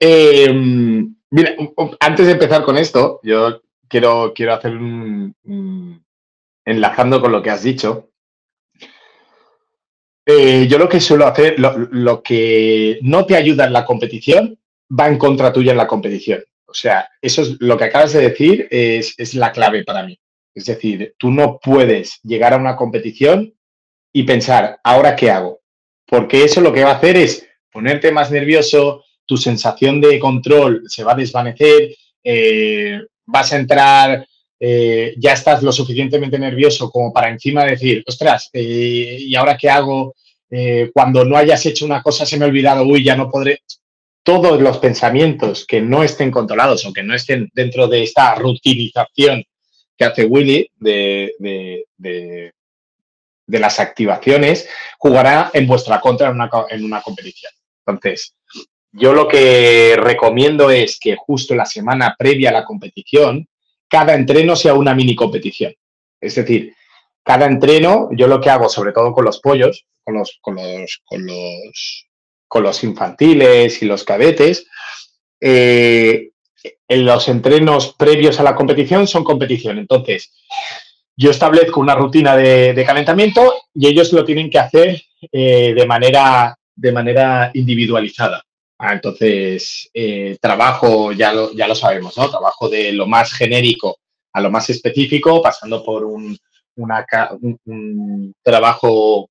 Em, mira, antes de empezar con esto, yo quiero, quiero hacer un, enlazando con lo que has dicho. Eh, yo lo que suelo hacer, lo, que no te ayuda en la competición, va en contra tuya en la competición. O sea, eso es lo que acabas de decir, es, es la clave para mí. Es decir, tú no puedes llegar a una competición y pensar, ¿ahora qué hago? Porque eso lo que va a hacer es ponerte más nervioso, tu sensación de control se va a desvanecer, eh, vas a entrar, eh, ya estás lo suficientemente nervioso como para encima decir, ostras, eh, ¿y ahora qué hago? cuando no hayas hecho una cosa se me ha olvidado, uy, ya no podré. Todos los pensamientos que no estén controlados o que no estén dentro de esta rutinización que hace Willy de, de, las activaciones, jugará en vuestra contra en una, en una competición. Entonces, yo lo que recomiendo es que justo la semana previa a la competición, cada entreno sea una mini competición. Es decir, cada entreno, yo lo que hago, sobre todo con los pollos, con los, con los, con los, con los infantiles y los cadetes, eh, en los entrenos previos a la competición son competición. Entonces, yo establezco una rutina de, calentamiento y ellos lo tienen que hacer eh, de, manera, de manera individualizada. Ah, entonces, eh, trabajo, ya lo, ya lo sabemos, ¿no? Trabajo de lo más genérico a lo más específico, pasando por un, un trabajo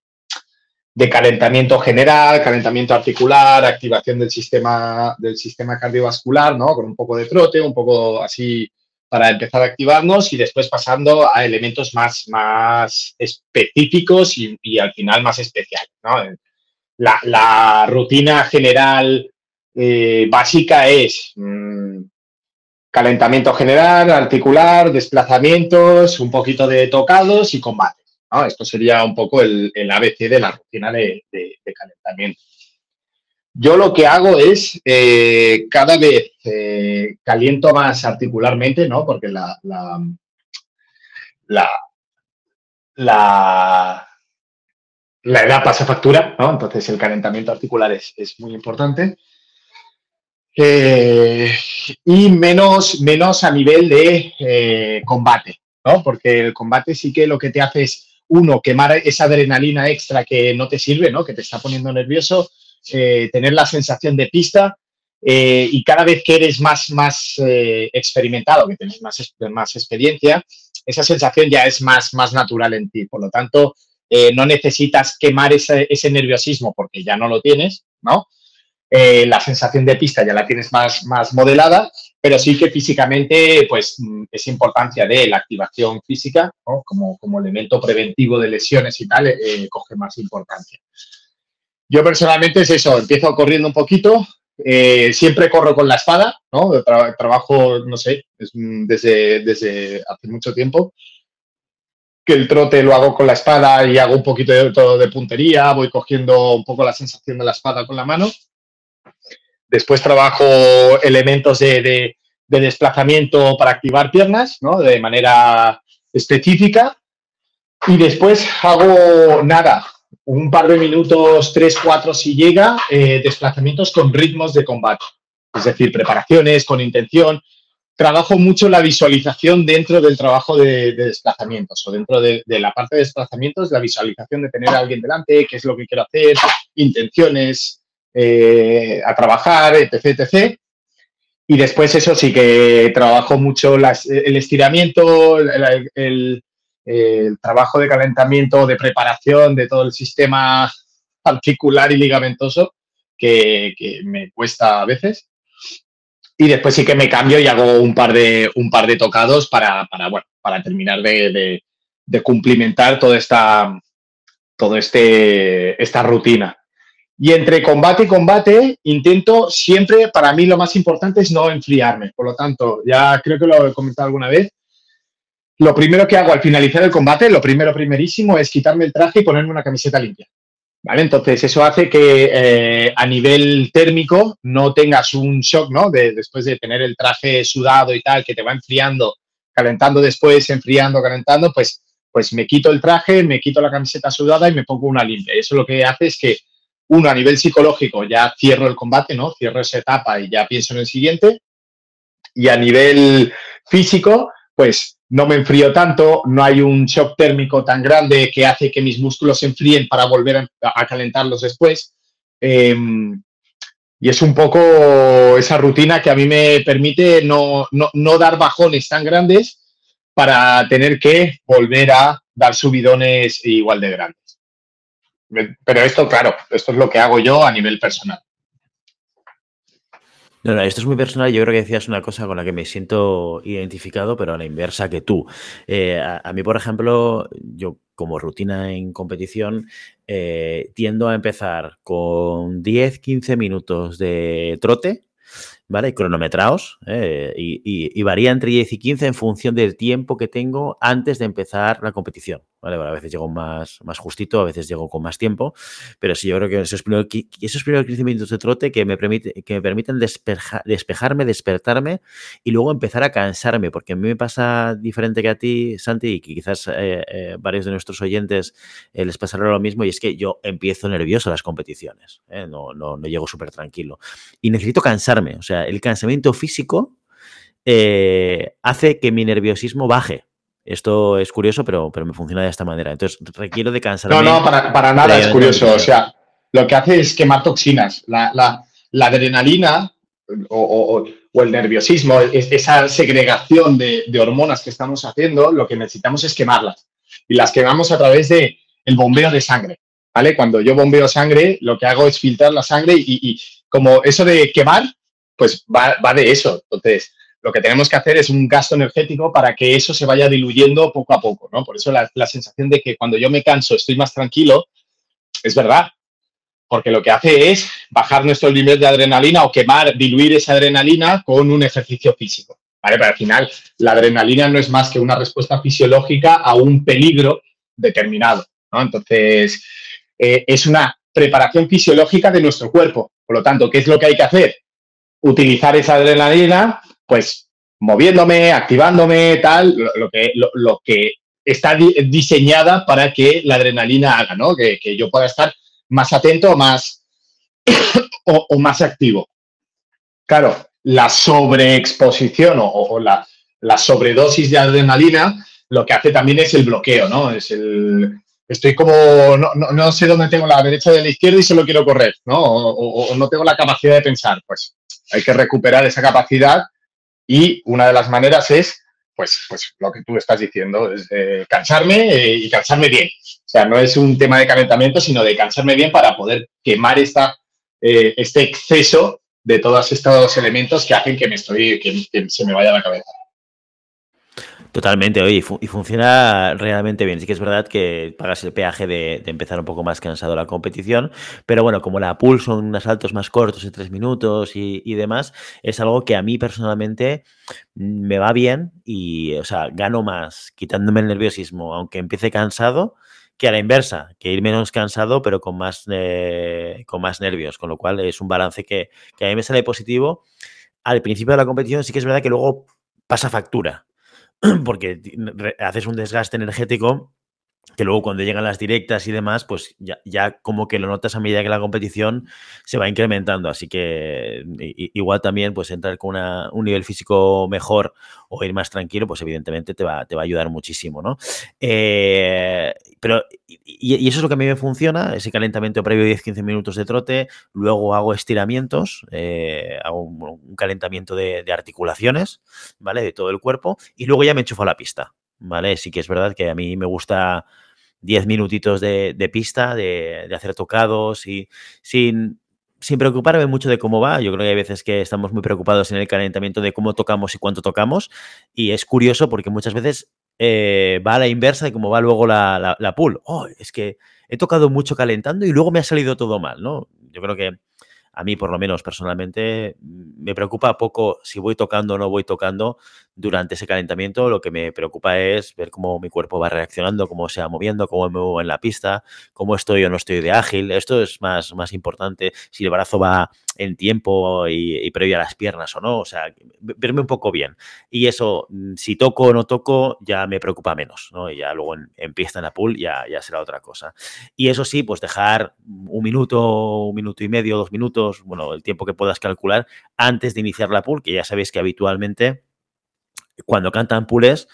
de calentamiento general, calentamiento articular, activación del sistema, del sistema cardiovascular, ¿no? Con un poco de trote, un poco así para empezar a activarnos y después pasando a elementos más, más específicos y, al final más especiales, La, rutina general eh, básica es mm, calentamiento general, articular, desplazamientos, un poquito de tocados y combate. Esto sería un poco el, ABC de la rutina de, calentamiento. Yo lo que hago es eh, cada vez eh, caliento más articularmente, ¿no? Porque la, la, la, edad pasa factura, ¿no? Entonces el calentamiento articular es, muy importante. Eh, y menos, menos a nivel de combate, ¿no? Porque el combate sí que lo que te hace es uno, quemar esa adrenalina extra que no te sirve, ¿no? que te está poniendo nervioso, eh, tener la sensación de pista eh, y cada vez que eres más, más eh, experimentado, que tienes más, más experiencia, esa sensación ya es más, más natural en ti. Por lo tanto, no necesitas quemar ese, ese, nerviosismo porque ya no lo tienes, ¿no? La sensación de pista ya la tienes más, más modelada pero sí que físicamente, pues, mm, esa importancia de la activación física, como, como elemento preventivo de lesiones y tal, eh, coge más importancia. Yo personalmente es eso, empiezo corriendo un poquito, eh, siempre corro con la espada, ¿no? trabajo, no sé, mm, desde, desde hace mucho tiempo, que el trote lo hago con la espada y hago un poquito de, de puntería, voy cogiendo un poco la sensación de la espada con la mano Después trabajo elementos de, desplazamiento para activar piernas, ¿no? De manera específica. Y después hago nada, un par de minutos, tres, cuatro si llega, eh, desplazamientos con ritmos de combate. Es decir, preparaciones con intención. Trabajo mucho la visualización dentro del trabajo de, desplazamientos o dentro de, de, la parte de desplazamientos, la visualización de tener a alguien delante, qué es lo que quiero hacer, intenciones, eh, a trabajar, etc, etc. Y después eso sí que trabajo mucho el estiramiento, el, trabajo de calentamiento, de preparación de todo el sistema articular y ligamentoso que, me cuesta a veces. Y después sí que me cambio y hago un par de, un par de tocados para, bueno, para terminar de, de, cumplimentar toda esta, todo este, esta rutina. Y entre combate y combate, intento siempre, para mí lo más importante es no enfriarme. Por lo tanto, ya creo que lo he comentado alguna vez. Lo primero que hago al finalizar el combate, lo primero, primerísimo, es quitarme el traje y ponerme una camiseta limpia. ¿Vale? Entonces, eso hace que eh, a nivel térmico no tengas un shock, ¿no? De, después de tener el traje sudado y tal, que te va enfriando, calentando después, enfriando, calentando, pues, pues me quito el traje, me quito la camiseta sudada y me pongo una limpia. Eso lo que hace es que uno, a nivel psicológico, ya cierro el combate, ¿no? Cierro esa etapa y ya pienso en el siguiente. Y a nivel físico, pues no me enfrío tanto, no hay un shock térmico tan grande que hace que mis músculos se enfríen para volver a, calentarlos después. Em, y es un poco esa rutina que a mí me permite no, no, dar bajones tan grandes para tener que volver a dar subidones igual de grandes. Pero esto, claro, esto es lo que hago yo a nivel personal. No, no, esto es muy personal. Yo creo que decías una cosa con la que me siento identificado, pero a la inversa que tú. Eh, a, mí, por ejemplo, yo como rutina en competición, eh, tiendo a empezar con 10, 15 minutos de trote, ¿vale? Cronometrados, eh, y, y, varía entre 10 y 15 en función del tiempo que tengo antes de empezar la competición. ¿Vale? a veces llego más, más justito, a veces llego con más tiempo, pero sí, yo creo que esos primeros, esos primeros 15 minutos de trote que me, permite, que me permiten despejarme, despertarme y luego empezar a cansarme, porque a mí me pasa diferente que a ti, Santi, y quizás eh, eh, varios de nuestros oyentes eh, les pasará lo mismo, y es que yo empiezo nervioso a las competiciones, no, no, no llego súper tranquilo. Y necesito cansarme, o sea, el cansamiento físico hace que mi nerviosismo baje. Esto es curioso, pero, pero me funciona de esta manera. Entonces, requiero de cansarme. No, no, para, nada es curioso. O sea, lo que hace es quemar toxinas. La, la, adrenalina o, o, el nerviosismo, esa segregación de, de, hormonas que estamos haciendo, lo que necesitamos es quemarlas. Y las quemamos a través del el bombeo de sangre. ¿Vale? Cuando yo bombeo sangre, lo que hago es filtrar la sangre y, y como eso de quemar, pues va, va de eso. Entonces, lo que tenemos que hacer es un gasto energético para que eso se vaya diluyendo poco a poco, ¿no? Por eso la, sensación de que cuando yo me canso estoy más tranquilo, es verdad, porque lo que hace es bajar nuestro nivel de adrenalina o quemar, diluir esa adrenalina con un ejercicio físico, ¿vale? Pero al final la adrenalina no es más que una respuesta fisiológica a un peligro determinado, ¿no? Entonces, eh, es una preparación fisiológica de nuestro cuerpo. Por lo tanto, ¿qué es lo que hay que hacer? Utilizar esa adrenalina pues moviéndome, activándome, tal, lo, que, lo, que está diseñada para que la adrenalina haga, ¿no? Que, yo pueda estar más atento más, <coughs> o, más activo. Claro, la sobreexposición o, la, sobredosis de adrenalina lo que hace también es el bloqueo, ¿no? Es el, estoy como, no, sé dónde tengo la derecha de la izquierda y solo quiero correr, ¿no? o, no tengo la capacidad de pensar. Pues hay que recuperar esa capacidad y una de las maneras es, pues, pues lo que tú estás diciendo, es cansarme eh, y cansarme bien. O sea, no es un tema de calentamiento, sino de cansarme bien para poder quemar esta, eh, este exceso de todos estos elementos que hacen que, me estoy, que se me vaya la cabeza. Totalmente, oye, y, funciona realmente bien. Sí que es verdad que pagas el peaje de, empezar un poco más cansado la competición, pero bueno, como la pool son unos saltos más cortos de tres minutos y, demás, es algo que a mí personalmente me va bien y, o sea, gano más quitándome el nerviosismo, aunque empiece cansado, que a la inversa, que ir menos cansado, pero con más, eh, con más nervios, con lo cual es un balance que, que a mí me sale positivo. Al principio de la competición sí que es verdad que luego pasa factura <clears throat> porque haces un desgaste energético que luego cuando llegan las directas y demás, pues ya, como que lo notas a medida que la competición se va incrementando. Así que igual también, pues entrar con un nivel físico mejor o ir más tranquilo, pues evidentemente te va, te va a ayudar muchísimo, ¿no? Eh, pero, y, eso es lo que a mí me funciona, ese calentamiento previo 10-15 minutos de trote, luego hago estiramientos, eh, hago un, calentamiento de, de articulaciones, ¿vale? De todo el cuerpo, y luego ya me enchufo a la pista. ¿Vale? Sí que es verdad que a mí me gusta 10 minutitos de, pista, de, hacer tocados y sin, preocuparme mucho de cómo va. Yo creo que hay veces que estamos muy preocupados en el calentamiento de cómo tocamos y cuánto tocamos. Y es curioso porque muchas veces eh, va a la inversa de cómo va luego la, la, pool. Oh, es que he tocado mucho calentando y luego me ha salido todo mal, ¿no? Yo creo que a mí, por lo menos personalmente, me preocupa poco si voy tocando o no voy tocando durante ese calentamiento. Lo que me preocupa es ver cómo mi cuerpo va reaccionando, cómo se va moviendo, cómo me muevo en la pista, cómo estoy o no estoy de ágil. Esto es más, más importante. Si el brazo va en tiempo y, previo a las piernas o no. O sea, verme un poco bien. Y eso, mm, si toco o no toco, ya me preocupa menos, ¿no? Y ya luego empieza en la pool, ya, ya será otra cosa. Y eso sí, pues dejar un minuto, un minuto y medio, dos minutos, bueno, el tiempo que puedas calcular antes de iniciar la pool, que ya sabéis que habitualmente cuando cantan pools,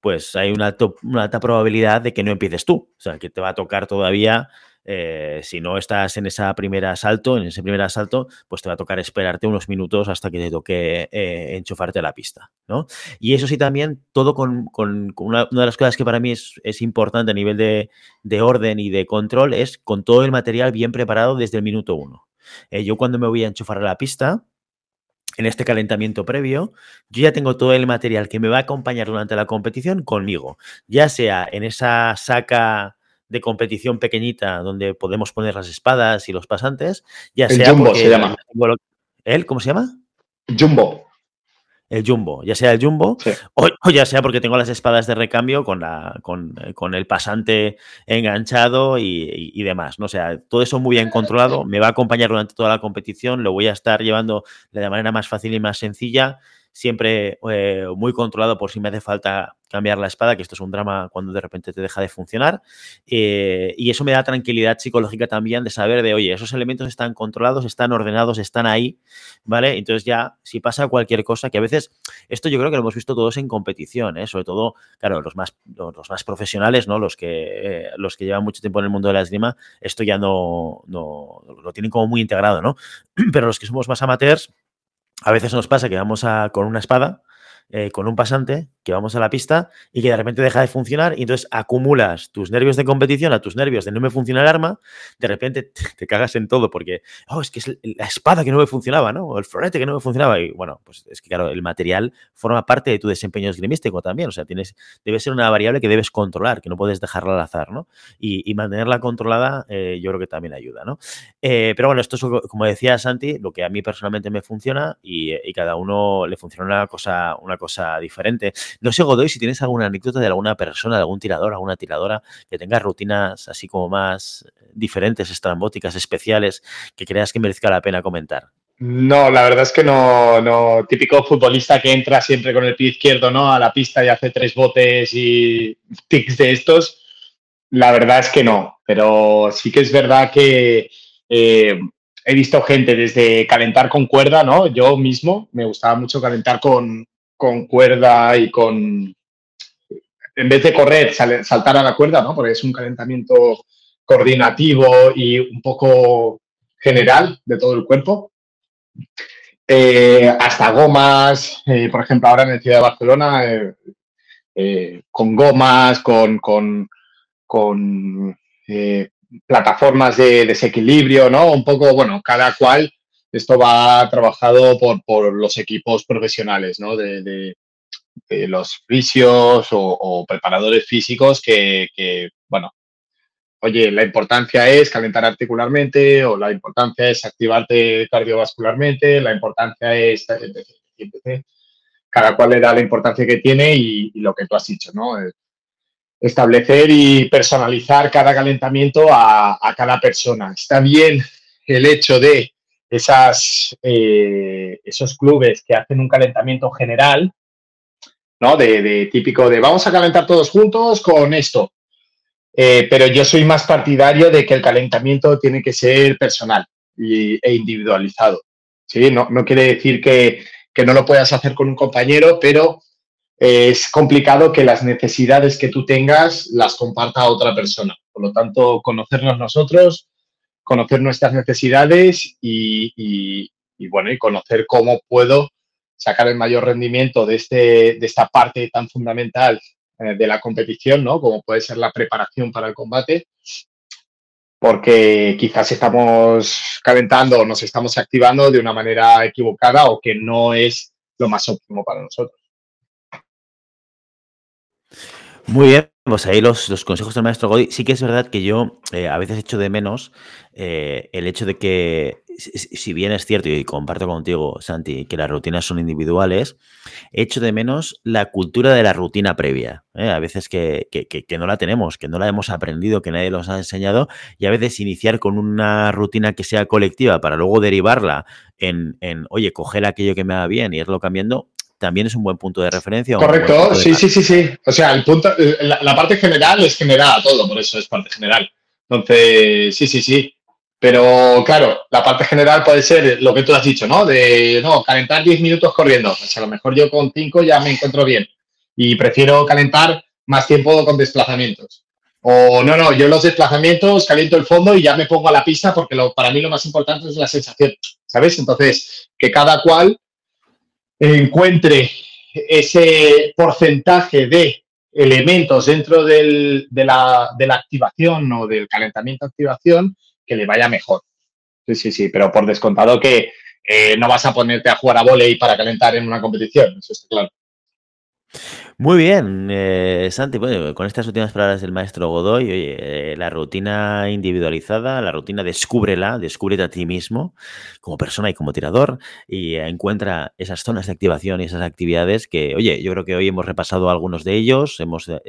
pues hay una, una alta probabilidad de que no empieces tú. O sea, que te va a tocar todavía eh, si no estás en esa primera asalto, en ese primer asalto, pues te va a tocar esperarte unos minutos hasta que te toque eh, enchufarte a la pista, ¿no? Y eso sí también, todo con, una, de las cosas que para mí es, importante a nivel de, orden y de control, es con todo el material bien preparado desde el minuto uno. Eh, yo cuando me voy a enchufar a la pista, en este calentamiento previo, yo ya tengo todo el material que me va a acompañar durante la competición conmigo, ya sea en esa saca de competición pequeñita donde podemos poner las espadas y los pasantes, ya el sea Jumbo se llama. ¿Él? ¿Cómo se llama? Jumbo. el jumbo, ya sea el jumbo o, ya sea porque tengo las espadas de recambio con, la, con, con el pasante enganchado y, demás. ¿no? O sea, todo eso muy bien controlado, me va a acompañar durante toda la competición, lo voy a estar llevando de la manera más fácil y más sencilla siempre eh, muy controlado por si me hace falta cambiar la espada, que esto es un drama cuando de repente te deja de funcionar. Eh, y eso me da tranquilidad psicológica también de saber de, oye, esos elementos están controlados, están ordenados, están ahí, ¿vale? Entonces ya, si pasa cualquier cosa, que a veces, esto yo creo que lo hemos visto todos en competición, ¿eh? sobre todo, claro, los más, los, más profesionales, ¿no? Los que, los que llevan mucho tiempo en el mundo de la esgrima, esto ya no, no lo tienen como muy integrado, ¿no? <clears throat> Pero los que somos más amateurs, a veces nos pasa que vamos a, con una espada, eh, con un pasante, que vamos a la pista y que de repente deja de funcionar y entonces acumulas tus nervios de competición a tus nervios de no me funciona el arma, de repente <laughs> te, cagas en todo porque, oh, es que es la espada que no me funcionaba, ¿no? O el florete que no me funcionaba. Y bueno, pues es que claro, el material forma parte de tu desempeño esgrimístico también, o sea, tienes, debe ser una variable que debes controlar, que no puedes dejarla al azar, ¿no? Y, mantenerla controlada eh, yo creo que también ayuda, ¿no? Eh, pero bueno, esto es, como decía Santi, lo que a mí personalmente me funciona y, y cada uno le funciona una cosa, una cosa diferente. No sé, Godoy, si tienes alguna anécdota de alguna persona, de algún tirador, alguna tiradora que tenga rutinas así como más diferentes, estrambóticas, especiales, que creas que merezca la pena comentar. No, la verdad es que no, no, típico futbolista que entra siempre con el pie izquierdo, ¿no? A la pista y hace tres botes y tics de estos. La verdad es que no, pero sí que es verdad que eh, he visto gente desde calentar con cuerda, ¿no? Yo mismo me gustaba mucho calentar con, con cuerda y con, en vez de correr, saltar a la cuerda, ¿no? Porque es un calentamiento coordinativo y un poco general de todo el cuerpo. Eh, hasta gomas, eh, por ejemplo, ahora en el ciudad de Barcelona, eh, con gomas, con, con, plataformas de desequilibrio, ¿no? Un poco, bueno, cada cual esto va trabajado por, los equipos profesionales, ¿no? De, los fisios o, preparadores físicos que, bueno, oye, la importancia es calentar articularmente o la importancia es activarte cardiovascularmente, la importancia es... Cada cual le da la importancia que tiene y, lo que tú has dicho, ¿no? Establecer y personalizar cada calentamiento a, a cada persona. Está bien el hecho de esas, eh, esos clubes que hacen un calentamiento general, ¿no? De, típico de vamos a calentar todos juntos con esto. Eh, pero yo soy más partidario de que el calentamiento tiene que ser personal e individualizado. ¿sí? No, no quiere decir que, que, no lo puedas hacer con un compañero, pero es complicado que las necesidades que tú tengas las comparta otra persona. Por lo tanto, conocernos nosotros, conocer nuestras necesidades y, bueno, y conocer cómo puedo sacar el mayor rendimiento de, este, de esta parte tan fundamental eh, de la competición, ¿no? Como puede ser la preparación para el combate, porque quizás estamos calentando o nos estamos activando de una manera equivocada o que no es lo más óptimo para nosotros. Muy bien, pues ahí los, consejos del maestro Godi. Sí que es verdad que yo eh, a veces echo de menos eh, el hecho de que, si bien es cierto, y comparto contigo, Santi, que las rutinas son individuales, echo de menos la cultura de la rutina previa. ¿eh? A veces que, que, no la tenemos, que no la hemos aprendido, que nadie nos ha enseñado, y a veces iniciar con una rutina que sea colectiva para luego derivarla en, en oye, coger aquello que me va bien y irlo cambiando, también es un buen punto de referencia. Correcto, sí, sí, sí, sí. O sea, el punto, la, parte general es general a todo, por eso es parte general. Entonces, sí, sí, sí. Pero claro, la parte general puede ser lo que tú has dicho, ¿no? De, no, calentar 10 minutos corriendo. Pues a lo mejor yo con 5 ya me encuentro bien. Y prefiero calentar más tiempo con desplazamientos. O no, no, yo los desplazamientos caliento el fondo y ya me pongo a la pista porque lo, para mí lo más importante es la sensación, ¿sabes? Entonces, que cada cual encuentre ese porcentaje de elementos dentro de, la, activación o del calentamiento-activación que le vaya mejor. Sí, sí, sí, pero por descontado que eh, no vas a ponerte a jugar a volei para calentar en una competición, eso está claro. Muy bien, eh, Santi. Bueno, con estas últimas palabras del maestro Godoy, oye, eh, la rutina individualizada, la rutina descúbrela, descúbrete a ti mismo como persona y como tirador y encuentra esas zonas de activación y esas actividades que, oye, yo creo que hoy hemos repasado algunos de ellos, hemos, eh,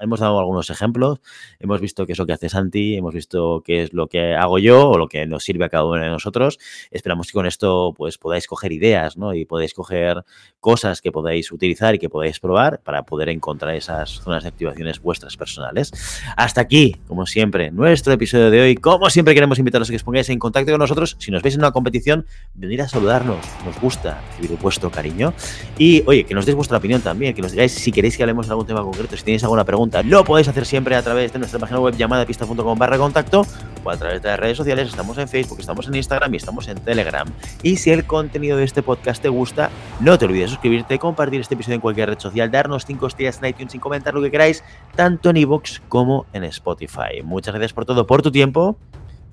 hemos dado algunos ejemplos, hemos visto qué es lo que hace Santi, hemos visto qué es lo que hago yo o lo que nos sirve a cada uno de nosotros. Esperamos que con esto pues podáis coger ideas, ¿no? Y podáis coger cosas que podáis utilizar y que podáis probar para poder encontrar esas zonas de activaciones vuestras personales. Hasta aquí, como siempre, nuestro episodio de hoy. Como siempre queremos invitaros a que os pongáis en contacto con nosotros. Si nos veis en una competición, venid a saludarnos. Nos gusta recibir vuestro cariño. Y oye, que nos deis vuestra opinión también, que nos digáis si queréis que hablemos de algún tema concreto, si tenéis alguna pregunta, lo podéis hacer siempre a través de nuestra página web llamada pista.com barra contacto o a través de las redes sociales. Estamos en Facebook, estamos en Instagram y estamos en Telegram. Y si el contenido de este podcast te gusta, no te olvides de suscribirte, compartir este episodio en cualquier red social, darnos 5 estrellas en iTunes sin comentar lo que queráis, tanto en iVoox como en Spotify. Muchas gracias por todo, por tu tiempo,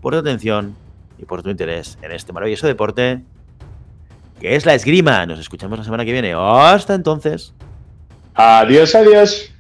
por tu atención y por tu interés en este maravilloso deporte que es la esgrima. Nos escuchamos la semana que viene. Hasta entonces. Adiós, adiós.